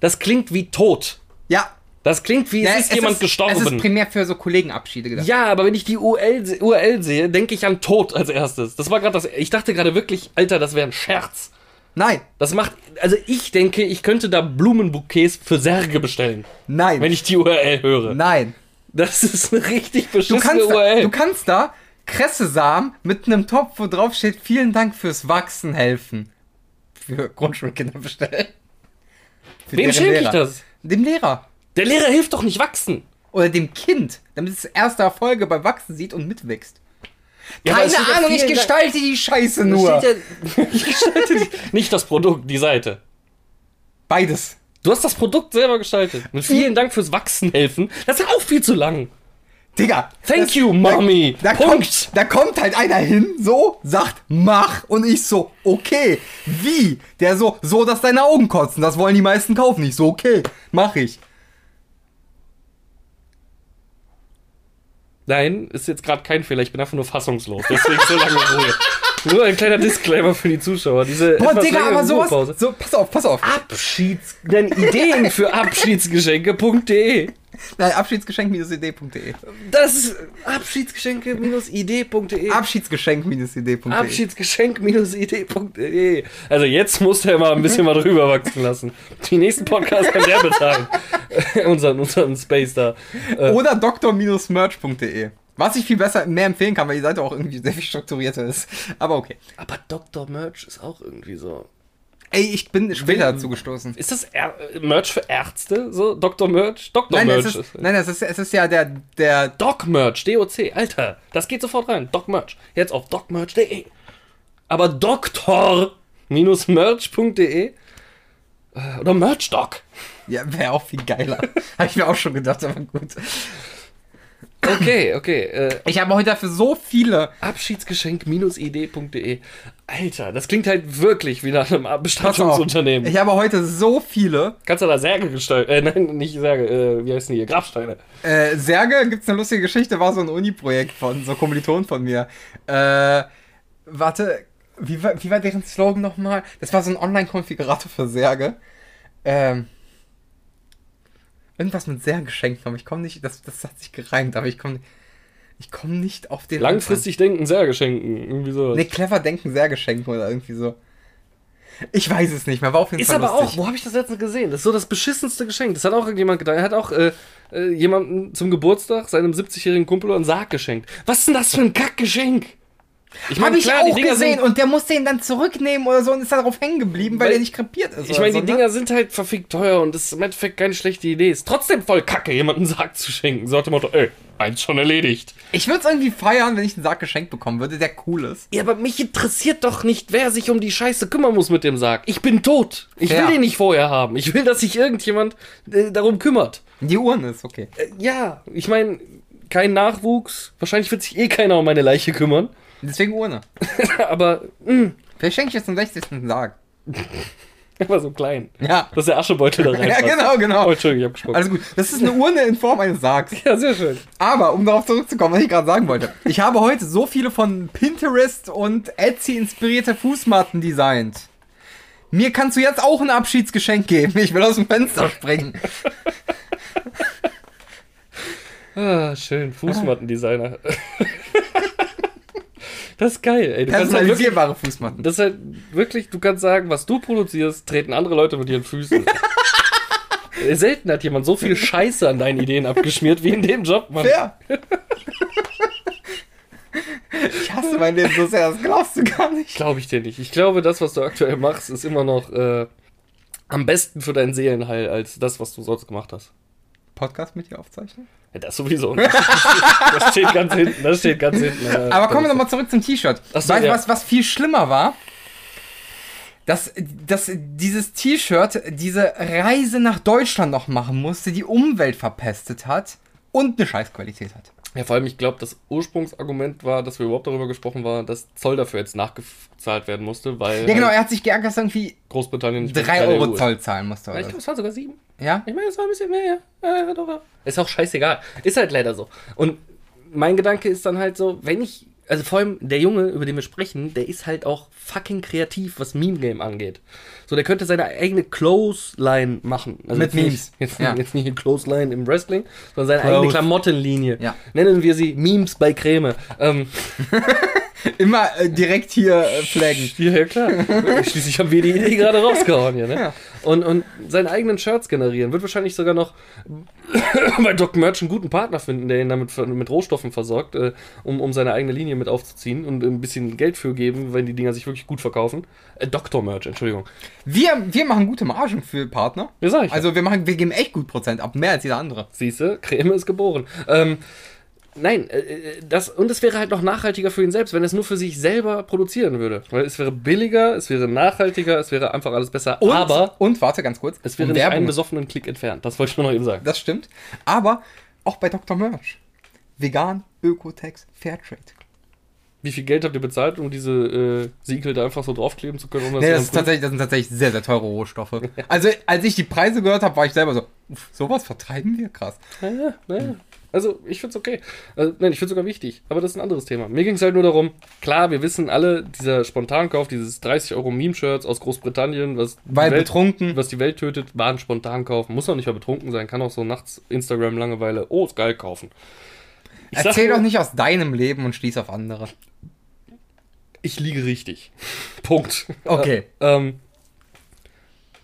Das klingt wie tot. ja. Das klingt wie, ja es ist jemand gestorben. Es ist primär für so Kollegenabschiede gedacht. Ja, aber wenn ich die URL, URL sehe, denke ich an Tod als erstes. Das war gerade das. Ich dachte gerade wirklich, Alter, das wäre ein Scherz. Nein, Das macht. Also ich denke, ich könnte da Blumenbouquets für Särge bestellen, nein, wenn ich die URL höre. nein. Das ist eine richtig Du beschissene da, URL. du kannst da Kressesamen mit einem Topf, wo drauf steht, vielen Dank fürs Wachsen helfen. Für Grundschulkinder bestellen. Für Wem schenke ich das? Dem Lehrer. Der Lehrer hilft doch nicht wachsen. Oder dem Kind, damit es erste Erfolge beim Wachsen sieht und mitwächst. Ja, Keine steht ja Ahnung, ich gestalte die Scheiße nur. Da ja, ich gestalte die- nicht das Produkt, die Seite. Beides. Du hast das Produkt selber gestaltet. Mit vielen Dank fürs Wachsen helfen. Das ist auch viel zu lang. Digga. Thank das- you, Mommy. Da Punkt. kommt, da kommt halt einer hin, so, sagt, mach. Und ich so, okay. Wie? Der so, so, dass deine Augen kotzen. Das wollen die meisten kaufen. Ich so, okay, mach ich. Nein, ist jetzt gerade kein Fehler. Ich bin einfach nur fassungslos. Deswegen so lange Ruhe. Nur ein kleiner Disclaimer für die Zuschauer. Diese Boah, Digga, aber sowas. Ruhepause. So, pass auf, pass auf. Abschieds... Denn Ideen für Abschiedsgeschenke.de Nein, Abschiedsgeschenk-idee.de. Das ist Abschiedsgeschenke-idee.de Abschiedsgeschenk-idee.de. Abschiedsgeschenk-idee.de Also jetzt muss er mal ein bisschen mal drüber wachsen lassen. Die nächsten Podcasts kann der bezahlen. unseren, unseren Space da. Äh, Oder doktor-merch.de. Was ich viel besser, mehr empfehlen kann, weil die Seite auch irgendwie sehr viel strukturierter ist. Aber okay. aber Dr. Merch ist auch irgendwie so. Ey, ich bin später dazu gestoßen. Ist das Ä Merch für Ärzte? So, Dr. Merch? Dr. Nein, Merch es ist, nein es, ist, es ist ja der, der Doc Merch, DOC, Alter, das geht sofort rein. Doc Merch. Jetzt auf docmerch.de. Aber doktor-merch.de äh, oder Merchdoc. Ja, wäre auch viel geiler. Habe ich mir auch schon gedacht, aber gut. Okay, okay. Äh, Ich habe heute dafür so viele. Abschiedsgeschenk-idee.de. Alter, das klingt halt wirklich wie nach einem. Bestattungsunternehmen. Ich habe heute so viele. Kannst du da Särge gestalten? Äh, nein, nicht Särge, äh, wie heißen die hier? Grabsteine. Äh, Särge gibt's eine lustige Geschichte, war so ein Uni-Projekt von so Kommilitonen von mir. Äh, warte, wie war, wie war deren Slogan nochmal? Das war so ein Online-Konfigurator für Särge. Ähm, irgendwas mit Särgeschenken, aber ich komme nicht, das, das hat sich gereimt, aber ich komme ich komm nicht auf den. Langfristig denken, Särge schenken. Irgendwie so. Anfang. Nee, clever denken, Särgeschenken oder irgendwie so. Ich weiß es nicht mehr, war auf jeden Ist Fall aber auch, lustig. wo habe ich das letzte gesehen? Das ist so das beschissenste Geschenk. Das hat auch irgendjemand gedacht. Er hat auch äh, äh, jemandem zum Geburtstag seinem 70-jährigen Kumpel einen Sarg geschenkt. Was ist denn das für ein Kackgeschenk? Ich Habe ich auch gesehen sind, und der musste ihn dann zurücknehmen oder so und ist darauf hängen geblieben, weil, Weil- er nicht krepiert ist. Ich meine, so, die ne? Dinger sind halt verfickt teuer und das ist im Endeffekt keine schlechte Idee. Ist trotzdem voll kacke, jemandem einen Sarg zu schenken. So nach dem Motto, ey, eins schon erledigt. Ich würde es irgendwie feiern, wenn ich einen Sarg geschenkt bekommen würde, der cool ist. Ja, aber mich interessiert doch nicht, wer sich um die Scheiße kümmern muss mit dem Sarg. Ich bin tot. Ich Fair. will den nicht vorher haben. Ich will, dass sich irgendjemand äh, darum kümmert. Die Urne ist okay. Äh, ja, ich meine, kein Nachwuchs. Wahrscheinlich wird sich eh keiner um meine Leiche kümmern. Deswegen Urne. aber, mh, Vielleicht schenke ich jetzt zum 60. einen Sarg. aber so klein. Ja. Dass der Aschebeutel da rein Ja, genau, genau. Oh, Entschuldigung, ich hab gesprochen. Also gut, das ist eine Urne in Form eines Sargs. ja, sehr schön. Aber um darauf zurückzukommen, was ich gerade sagen wollte. Ich habe heute so viele von Pinterest und Etsy inspirierte Fußmatten designt. Mir kannst du jetzt auch ein Abschiedsgeschenk geben. Ich will aus dem Fenster springen. Ah, schön. Fußmattendesigner. Das ist geil, ey. Du halt wirklich, Personalisierbare Fußmatten. das ist halt wirklich, du kannst sagen, was du produzierst, treten andere Leute mit ihren Füßen. Selten hat jemand so viel Scheiße an deinen Ideen abgeschmiert wie in dem Job, Mann. Fair. Ich hasse mein Leben so sehr, das glaubst du gar nicht. Glaube ich dir nicht. Ich glaube, das, was du aktuell machst, ist immer noch äh, am besten für dein Seelenheil als das, was du sonst gemacht hast. Podcast mit dir aufzeichnen? Ja, das sowieso. Das steht ganz hinten. Das steht ganz hinten. äh, Aber kommen wir nochmal zurück zum T-Shirt. So, weißt du, ja. was, was viel schlimmer war? Dass, dass dieses T-Shirt diese Reise nach Deutschland noch machen musste, die Umwelt verpestet hat und eine Scheißqualität hat. Ja, vor allem, ich glaube, das Ursprungsargument war, dass wir überhaupt darüber gesprochen waren, dass Zoll dafür jetzt nachgezahlt werden musste, weil Ja, genau, er hat sich geärgert, dass irgendwie Großbritannien nicht mehr 3 Teil der Euro EU ist. Zoll zahlen musste. Ja, ich Oder? glaube, es waren sogar sieben. Ja? Ich meine, es war ein bisschen mehr, ja. ja, ja doch, ja. Ist auch scheißegal. Ist halt leider so. Und mein Gedanke ist dann halt so, wenn ich, also vor allem der Junge, über den wir sprechen, der ist halt auch fucking kreativ, was Meme-Game angeht. So, der könnte seine eigene Clothesline machen. Also Mit jetzt nicht- Memes. Jetzt, Ja. jetzt nicht eine Clothesline im Wrestling, sondern seine Clothes. eigene Klamottenlinie. Ja. Nennen wir sie Memes bei Creme. Ähm, Immer äh, direkt hier äh, flaggen. Ja, ja klar. Schließlich haben wir die Idee gerade rausgehauen hier, ne? Ja. Und, und seine eigenen Shirts generieren. Wird wahrscheinlich sogar noch bei Doc Merch einen guten Partner finden, der ihn damit mit Rohstoffen versorgt, äh, um, um seine eigene Linie mit aufzuziehen und ein bisschen Geld für geben, wenn die Dinger sich wirklich gut verkaufen. Äh, Dr. Merch, Entschuldigung. Wir, wir machen gute Margen für Partner. Ja, sag ich. Also, Also wir machen, wir geben echt gut Prozent ab, mehr als jeder andere. siehste, Creme ist geboren. Ähm, Nein, äh, äh, das, und es wäre halt noch nachhaltiger für ihn selbst, wenn er es nur für sich selber produzieren würde. Weil es wäre billiger, es wäre nachhaltiger, es wäre einfach alles besser. Und, aber und warte ganz kurz, Es wäre um nicht einen besoffenen Klick entfernt. Das wollte ich nur noch eben sagen. Das stimmt. Aber auch bei Dr. Merch. Vegan, Ökotex, Fairtrade. Wie viel Geld habt ihr bezahlt, um diese äh, Siegel da einfach so draufkleben zu können? ohne dass Nee, das, dann ist tatsächlich, das sind tatsächlich sehr, sehr teure Rohstoffe. Also, als ich die Preise gehört habe, war ich selber so, Uff, sowas vertreiben wir krass. Naja, naja. Also, ich find's okay. Also, nein, ich find's sogar wichtig. Aber das ist ein anderes Thema. Mir ging's halt nur darum, klar, wir wissen alle, dieser Spontankauf, dieses 30 Euro Meme-Shirts aus Großbritannien, was, die Weil Welt, betrunken. was die Welt tötet, war ein Spontankauf. Muss auch nicht mal betrunken sein, kann auch so nachts Instagram-Langeweile, oh, ist geil kaufen. Ich Erzähl nur, doch nicht aus deinem Leben und schließ auf andere. Ich liege richtig. Punkt. Okay. Äh, ähm, ein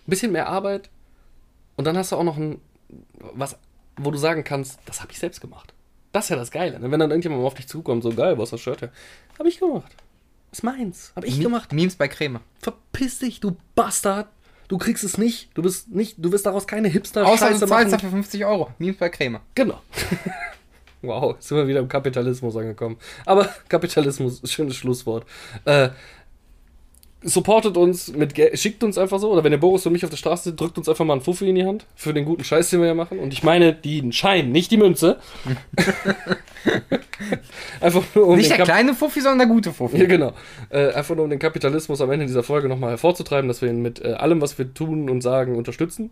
bisschen mehr Arbeit und dann hast du auch noch ein, was, wo du sagen kannst, das habe ich selbst gemacht. Das ist ja das Geile. Ne? Wenn dann irgendjemand mal auf dich zukommt, so geil, was ist das Shirt her? Habe ich gemacht. Ist meins. Habe ich Mi- gemacht. Memes bei Creme. Verpiss dich, du Bastard. Du kriegst es nicht. Du bist nicht, du wirst daraus keine hipster Außer du Scheiße zahlst machen. dafür 50 Euro. Memes bei Creme. Genau. wow, sind wir wieder im Kapitalismus angekommen. Aber Kapitalismus, schönes Schlusswort. Äh, supportet uns mit Geld, schickt uns einfach so, oder wenn der Boris und mich auf der Straße sind, drückt uns einfach mal einen Fuffi in die Hand für den guten Scheiß, den wir ja machen. Und ich meine den Schein, nicht die Münze. einfach nur um Nicht der Kap kleine Fuffi, sondern der gute Fuffi. ja, genau. Äh, einfach nur um den Kapitalismus am Ende dieser Folge nochmal hervorzutreiben, dass wir ihn mit äh, allem, was wir tun und sagen, unterstützen.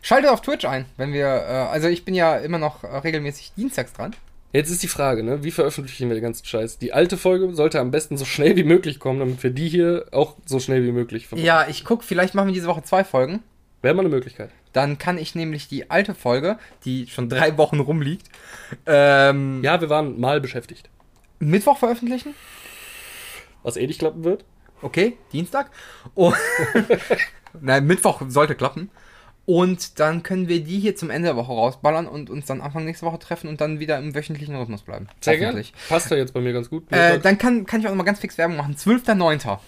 Schaltet auf Twitch ein, wenn wir, äh, also ich bin ja immer noch äh, regelmäßig dienstags dran. Jetzt ist die Frage, ne? wie veröffentlichen wir den ganzen Scheiß? Die alte Folge sollte am besten so schnell wie möglich kommen, damit wir die hier auch so schnell wie möglich ver- Ja, ich guck, vielleicht machen wir diese Woche zwei Folgen. Wäre mal eine Möglichkeit. Dann kann ich nämlich die alte Folge, die schon drei Wochen rumliegt, ähm, Ja, wir waren mal beschäftigt. Mittwoch veröffentlichen. Was eh nicht klappen wird. Okay, Dienstag. Und Nein, Mittwoch sollte klappen. Und dann können wir die hier zum Ende der Woche rausballern und uns dann Anfang nächste Woche treffen und dann wieder im wöchentlichen Rhythmus bleiben. Sehr gerne. Passt ja jetzt bei mir ganz gut. Äh, dann kann, kann ich auch noch mal ganz fix Werbung machen. 12.09.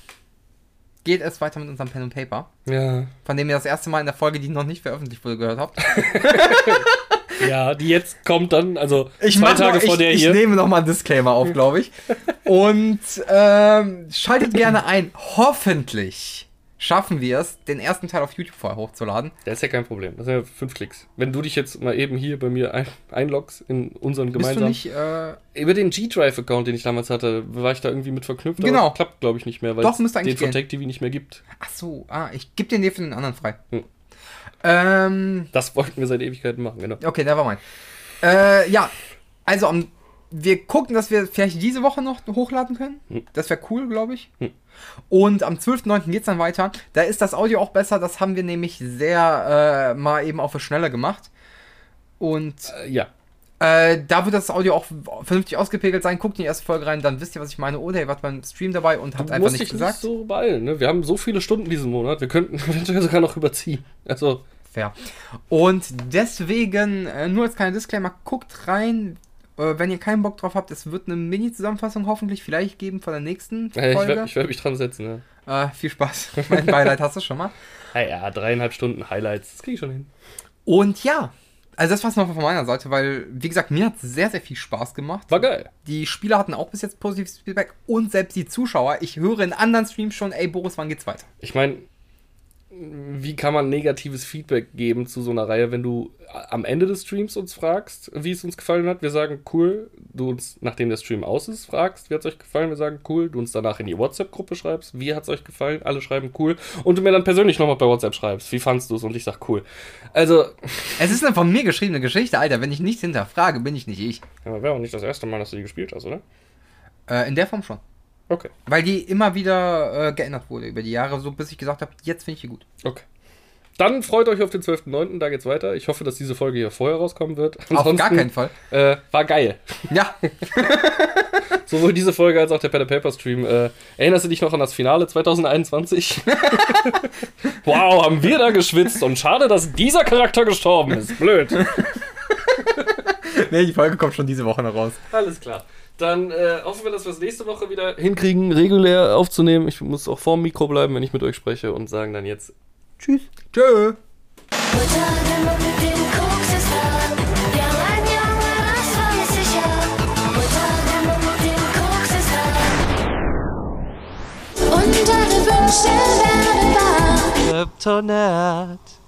geht es weiter mit unserem Pen und Paper, ja. von dem ihr das erste Mal in der Folge, die noch nicht veröffentlicht wurde, gehört habt. ja, die jetzt kommt dann, also Ich zwei Tage noch, vor ich, der ich hier. nehme noch mal einen Disclaimer auf, glaube ich. Und ähm, schaltet gerne ein. Hoffentlich schaffen wir es, den ersten Teil auf YouTube vorher hochzuladen. Das ist ja kein Problem. Das sind ja fünf Klicks. Wenn du dich jetzt mal eben hier bei mir ein, einloggst in unseren Bist du gemeinsamen. nicht? Äh, Über den G-Drive-Account, den ich damals hatte, war ich da irgendwie mit verknüpft. Genau. klappt, glaube ich, nicht mehr, weil Doch, es den von. Tech TV nicht mehr gibt. ach so, ah, ich gebe den dir für den anderen frei. Hm. Ähm, Das wollten wir seit Ewigkeiten machen, genau. okay, der war mein. Äh, ja, also am, wir gucken, dass wir vielleicht diese Woche noch hochladen können. Hm. Das wäre cool, glaube ich. Hm. Und am 12.09. geht es dann weiter. Da ist das Audio auch besser. Das haben wir nämlich sehr äh, mal eben auf die Schnelle gemacht. Und Äh, ja. Äh, da wird das Audio auch vernünftig ausgepegelt sein. Guckt in die erste Folge rein, dann wisst ihr, was ich meine. Oder ihr wart beim Stream dabei und habt Du einfach nichts gesagt. nicht so beeilen. Ne? Wir haben so viele Stunden diesen Monat, wir könnten eventuell sogar noch überziehen. Also, Fair. Und deswegen, äh, nur als kleiner Disclaimer, guckt rein. Äh, wenn ihr keinen Bock drauf habt, es wird eine Mini-Zusammenfassung hoffentlich vielleicht geben von der nächsten äh, ich Folge. werde werd mich dran setzen. Ja. äh, viel Spaß. mein Beileid hast du schon mal. Ja, dreieinhalb Stunden Highlights, das kriege ich schon hin. Und ja, also das war's noch von meiner Seite, weil, wie gesagt, mir hat sehr, sehr viel Spaß gemacht. War geil. Die Spieler hatten auch bis jetzt positives Feedback und selbst die Zuschauer. Ich höre in anderen Streams schon, ey Boris, wann geht's weiter? Ich meine, wie kann man negatives Feedback geben zu so einer Reihe, wenn du am Ende des Streams uns fragst, wie es uns gefallen hat? Wir sagen cool. Du uns, nachdem der Stream aus ist, fragst, wie hat es euch gefallen? Wir sagen cool. Du uns danach in die WhatsApp-Gruppe schreibst, wie hat es euch gefallen? Alle schreiben cool. Und du mir dann persönlich nochmal bei WhatsApp schreibst, wie fandst du es? Und ich sag cool. Also, Es ist eine von mir geschriebene Geschichte, Alter. Wenn ich nichts hinterfrage, bin ich nicht ich. ja, wäre auch nicht das erste Mal, dass du die gespielt hast, oder? Äh, in der Form schon. Okay. Weil die immer wieder äh, geändert wurde über die Jahre, so bis ich gesagt habe, jetzt finde ich die gut. Okay. Dann freut euch auf den 12.09., da geht's weiter. Ich hoffe, dass diese Folge hier vorher rauskommen wird. Auf gar keinen Fall. Äh, war geil. Ja, Sowohl diese Folge als auch der Pen Paper Stream. Äh, erinnerst du dich noch an das Finale 2021? wow, haben wir da geschwitzt und schade, dass dieser Charakter gestorben ist. Blöd. nee, die Folge kommt schon diese Woche noch raus. Alles klar. Dann äh, hoffen wir, dass wir es nächste Woche wieder hinkriegen, regulär aufzunehmen. Ich muss auch vorm Mikro bleiben, wenn ich mit euch spreche und sagen dann jetzt Tschüss. Tschö. Mutter, immer mit dem Koks ist dran. Ja, mein Junge, das weiß ich ja. Mutter, immer mit dem Koks ist dran. Und deine Wünsche werden wahr. Kryptonat.